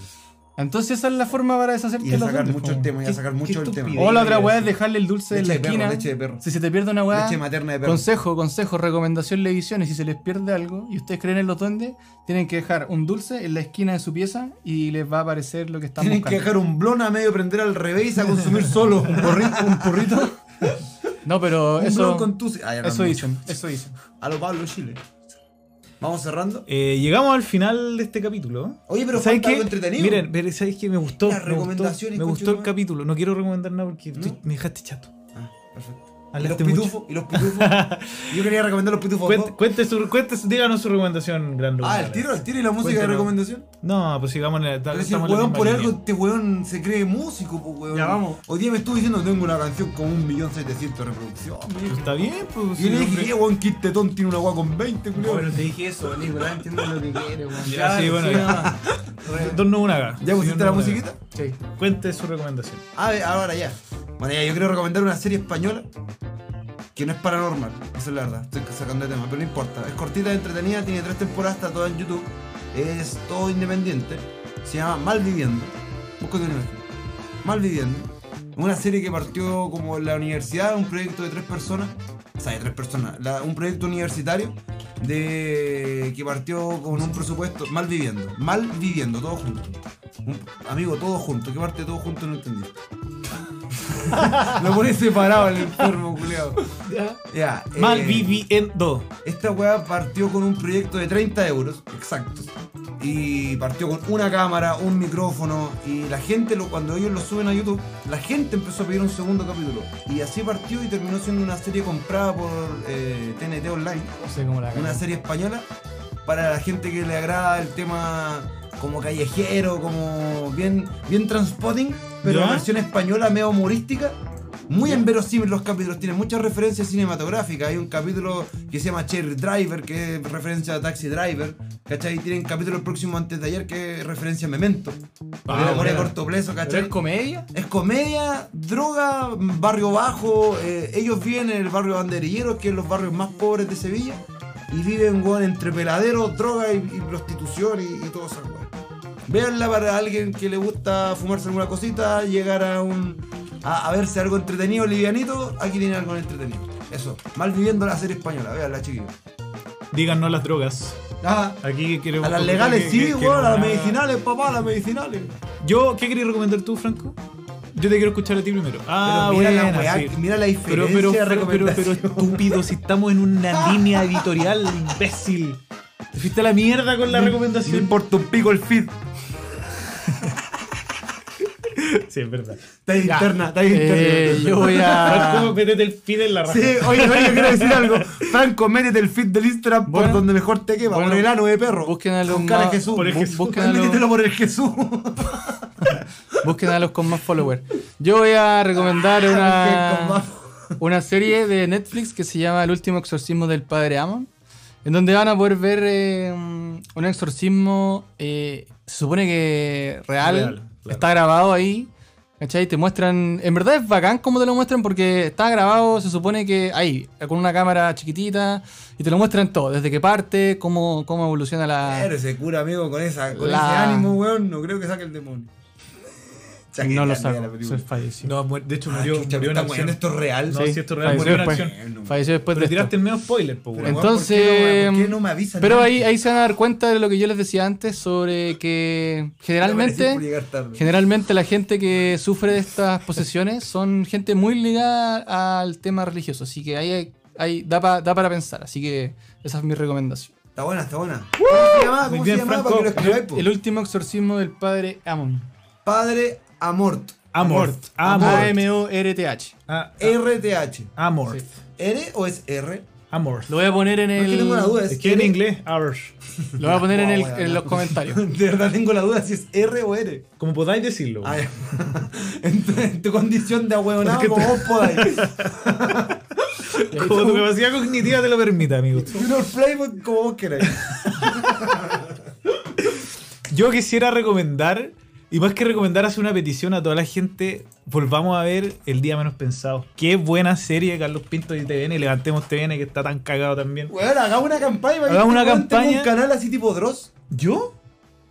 Entonces esa es la forma para deshacerte de los sacar duendes, mucho el tema, y a sacar mucho el tema. O la otra weá es dejarle el dulce en la de perro, esquina. leche de perro. Si se te pierde una weá. Leche materna de perro. Consejo, consejo, recomendación, ediciones. Si se les pierde algo y ustedes creen en los duendes, tienen que dejar un dulce en la esquina de su pieza y les va a aparecer lo que están Tienen que buscando. dejar un blon a medio prender al revés y a consumir solo. un porrito, un porrito. No, pero Un eso, blon con tu... Ah, ya no, eso mucho. dicen, eso dicen. A lo Pablo Chile. Vamos cerrando. Eh, llegamos al final de este capítulo. Oye, pero ¿Sabes falta qué? algo entretenido. Miren, pero ¿sabes qué? Me gustó. Las me gustó, recomendaciones, me gustó el capítulo. No quiero recomendar nada porque ¿No? estoy- me dejaste chato. Ah, perfecto. ¿Y los pitufos? ¿Y los pitufos? Yo quería recomendar los pitufos. Cuente, cuente su, cuente díganos su recomendación, gran Ah, el tiro, el tiro y la música de recomendación. No, pues sigamos en la. Pero si el weón por algo, este weón se cree músico, pues weón. Ya, vamos. Hoy día me estuvo diciendo que tengo una canción con un millón setecientos reproducciones. Pues está bien, pues. Y le dije, hombre. "Eh, weón, Kid Tetón tiene una weá con 20, culiao. Bueno, te dije eso, Nicolás, entiendo lo que quiere, weón. Ya, sí, bueno. Dos no una. ¿Ya pusiste la musiquita? Sí. Cuente su recomendación. A ver, ahora ya. Bueno, ya, yo quiero recomendar una serie española que no es paranormal, esa es la verdad. Estoy sacando de tema, pero no importa. Es cortita, entretenida, tiene tres temporadas, está toda en YouTube. Es todo independiente. Se llama Malviviendo. Búscate una imagen. Malviviendo. Una serie que partió como la universidad, un proyecto de tres personas. O sea, de tres personas. un proyecto universitario de que partió con un presupuesto. Malviviendo. Malviviendo, todo junto. Un- amigo, todo junto. ¿Qué parte todo junto no entendí? Lo pones separado el enfermo, culiao. Ya. eh, Mal viviendo. Esta weá partió con un proyecto de 30 euros, exactos. Y partió con una cámara, un micrófono. Y la gente, lo, cuando ellos lo suben a YouTube, la gente empezó a pedir un segundo capítulo. Y así partió y terminó siendo una serie comprada por eh, TNT Online. No sé cómo la Una serie española para la gente que le agrada el tema como callejero, como bien, bien transpotting, pero ¿Ya? la versión española medio humorística. Muy en verosímil los capítulos, tienen muchas referencias cinematográficas. Hay un capítulo que se llama Cherry Driver, que es referencia a Taxi Driver. ¿Cachai? Tienen capítulo el próximo antes de ayer que es referencia a Memento. Ah, de corto plazo, ¿Pero ¿cachai? es comedia? Es comedia, droga, barrio bajo. eh, ellos viven en el barrio banderillero, que es los barrios más pobres de Sevilla. Y viven, weón, entre peladeros, droga y, y prostitución y, y todo eso, weón. Véanla para alguien que le gusta fumarse alguna cosita, llegar a un. A, a verse algo entretenido, livianito. Aquí tienen algo entretenido. Eso. Mal viviendo la serie española, véanla, chiquillos. Díganos las drogas. Ah, Aquí queremos. a las legales que- sí, que- a las medicinales, papá, a las medicinales. Yo, ¿qué querías recomendar tú, Franco? Yo te quiero escuchar a ti primero. Ah, Pero mira la buena, sí. mira la diferencia pero, pero, pero, pero estúpido, si estamos en una línea editorial, imbécil. Te fuiste a la mierda con la Me recomendación. importa un pico el feed. Sí, es verdad. Está ahí interna, está ahí Eh, interna. yo voy Franco, a. métete el feed en la raja. Sí, oye, oye, quiero decir algo. Franco, métete el feed del Instagram por Bueno. donde mejor te quema. Bueno. por el ano de perro. Busquen a los Con más- Jesús. por el Jesús. busquen a los- por el Jesús. Busquen a los con más followers. Yo voy a recomendar Con una, una serie de Netflix que se llama El último exorcismo del padre Amon. En donde van a poder ver eh, un un exorcismo, eh, se supone que real, Real, claro. está grabado ahí. ¿Cachai? Te muestran. En verdad es bacán como te lo muestran porque está grabado, se supone que ahí, con una cámara chiquitita, y te lo muestran todo, desde que parte, cómo, cómo evoluciona la. Pero ese cura, amigo, con, esa, con La- ese ánimo, weón, no creo que saque el demonio. No lo saco, fallecido. No, de hecho Ah, murió, chucha, murió en acción. esto es real. No, Sí, si esto es real, falleció murió en después. acción. Falleció después Pero de esto. tiraste el medio spoiler, po, weón. Entonces, ¿por qué no, por qué no me avisan Pero ahí, ahí se van a dar cuenta de lo que yo les decía antes sobre que generalmente, por llegar tarde. generalmente la gente que sufre de estas posesiones son gente muy ligada al tema religioso. Así que ahí, hay- ahí da, pa- da para pensar. Así que esa es mi recomendación. Está buena, está buena. ¿Cómo se llama? ¿Cómo bien, se llama? Franco. Para que lo. El último exorcismo del padre Amon. Padre Amort. Amor. Amor. Amor. A-M-O-R-T-H. Ah, RTH. Amor. Sí. ¿R o es R? Amor. Lo voy a poner en No, es que el. tengo una duda. Es que en inglés, hours. Lo voy a poner en, el- en los comentarios. De verdad tengo la duda si es R o R. Como podáis decirlo. Ah, en, tu, en tu condición de ahueonado, como vos podáis. Como tu capacidad cognitiva te lo permita, amigo. Know, playbook como vos queráis. Yo quisiera recomendar, y más que recomendar, hacer una petición a toda la gente. Volvamos a ver El Día Menos Pensado. Qué buena serie, Carlos Pinto y TVN. Levantemos TVN, que está tan cagado también. Weón, hagamos una campaña. para que Hagamos este una campaña. un canal así tipo Dross. ¿Yo?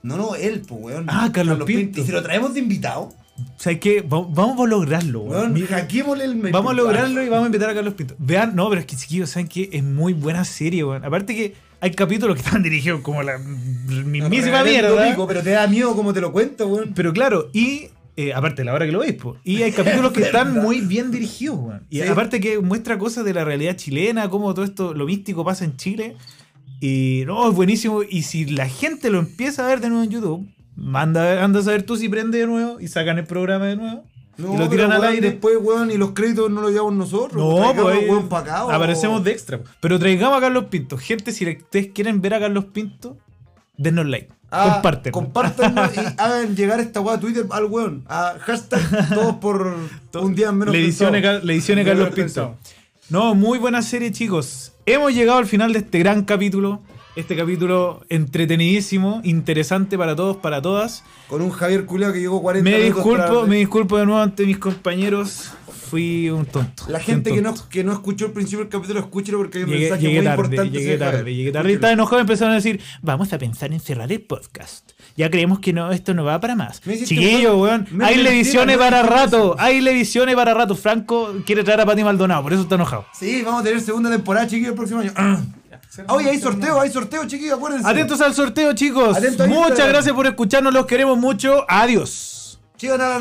No, no, él, pues, weón. Ah, Carlos Pinto. Y si lo traemos de invitado, ¿Sabes qué? Va- Vamos a lograrlo, weón. el. Vamos a lograrlo y vamos a invitar a Carlos Pinto. Vean, no, pero es que chiquillos, ¿saben qué? Es muy buena serie, weón. Aparte que hay capítulos que están dirigidos como la mismísima mierda. pico, pero te da miedo como te lo cuento, weón. Pero claro, y eh, aparte la hora que lo veis, po, y hay capítulos que están muy bien dirigidos, weón. Y Sí. aparte que muestra cosas de la realidad chilena, cómo todo esto, lo místico pasa en Chile. Y no, es buenísimo. Y si la gente lo empieza a ver de nuevo en YouTube, manda, anda a saber tú si prende de nuevo y sacan el programa de nuevo. No, y lo tiran al aire. Después, weón, y los créditos no los llevamos nosotros. No, pues weón, acá, aparecemos de extra. Pero traigamos a Carlos Pinto. Gente, si ustedes quieren ver a Carlos Pinto, denos like. Ah, Comparten. compártanlo y hagan llegar esta weá a Twitter al weón. A hashtag todos por un día menos Le edicione, pensado. Car- le edicione Menos Carlos pensado. Pinto. No, muy buena serie, chicos. Hemos llegado al final de este gran capítulo. Este capítulo entretenidísimo, interesante para todos, para todas. Con un Javier Culeado que llegó 40 Me minutos disculpo, tarde. me disculpo de nuevo ante mis compañeros. Fui un tonto. La gente que no, que no escuchó el principio del capítulo, escúchelo porque hay un Llegué, mensaje llegué muy tarde, importante. llegué tarde, llegué tarde. Y estaba enojado empezaron a decir, vamos a pensar en cerrar el podcast. Ya creemos que no, esto no va para más. Chiquillo, weón. Hay levisiones para rato. Hay levisiones para rato. Franco quiere traer a Pati Maldonado, por eso está enojado. Sí, vamos a tener segunda temporada, chiquillos, el próximo año. Ah. Oye, hay sorteo, hay sorteo, chiquillos, acuérdense. Atentos al sorteo, chicos. Atento a Muchas Instagram. gracias por escucharnos. Los queremos mucho. Adiós. Sigan a la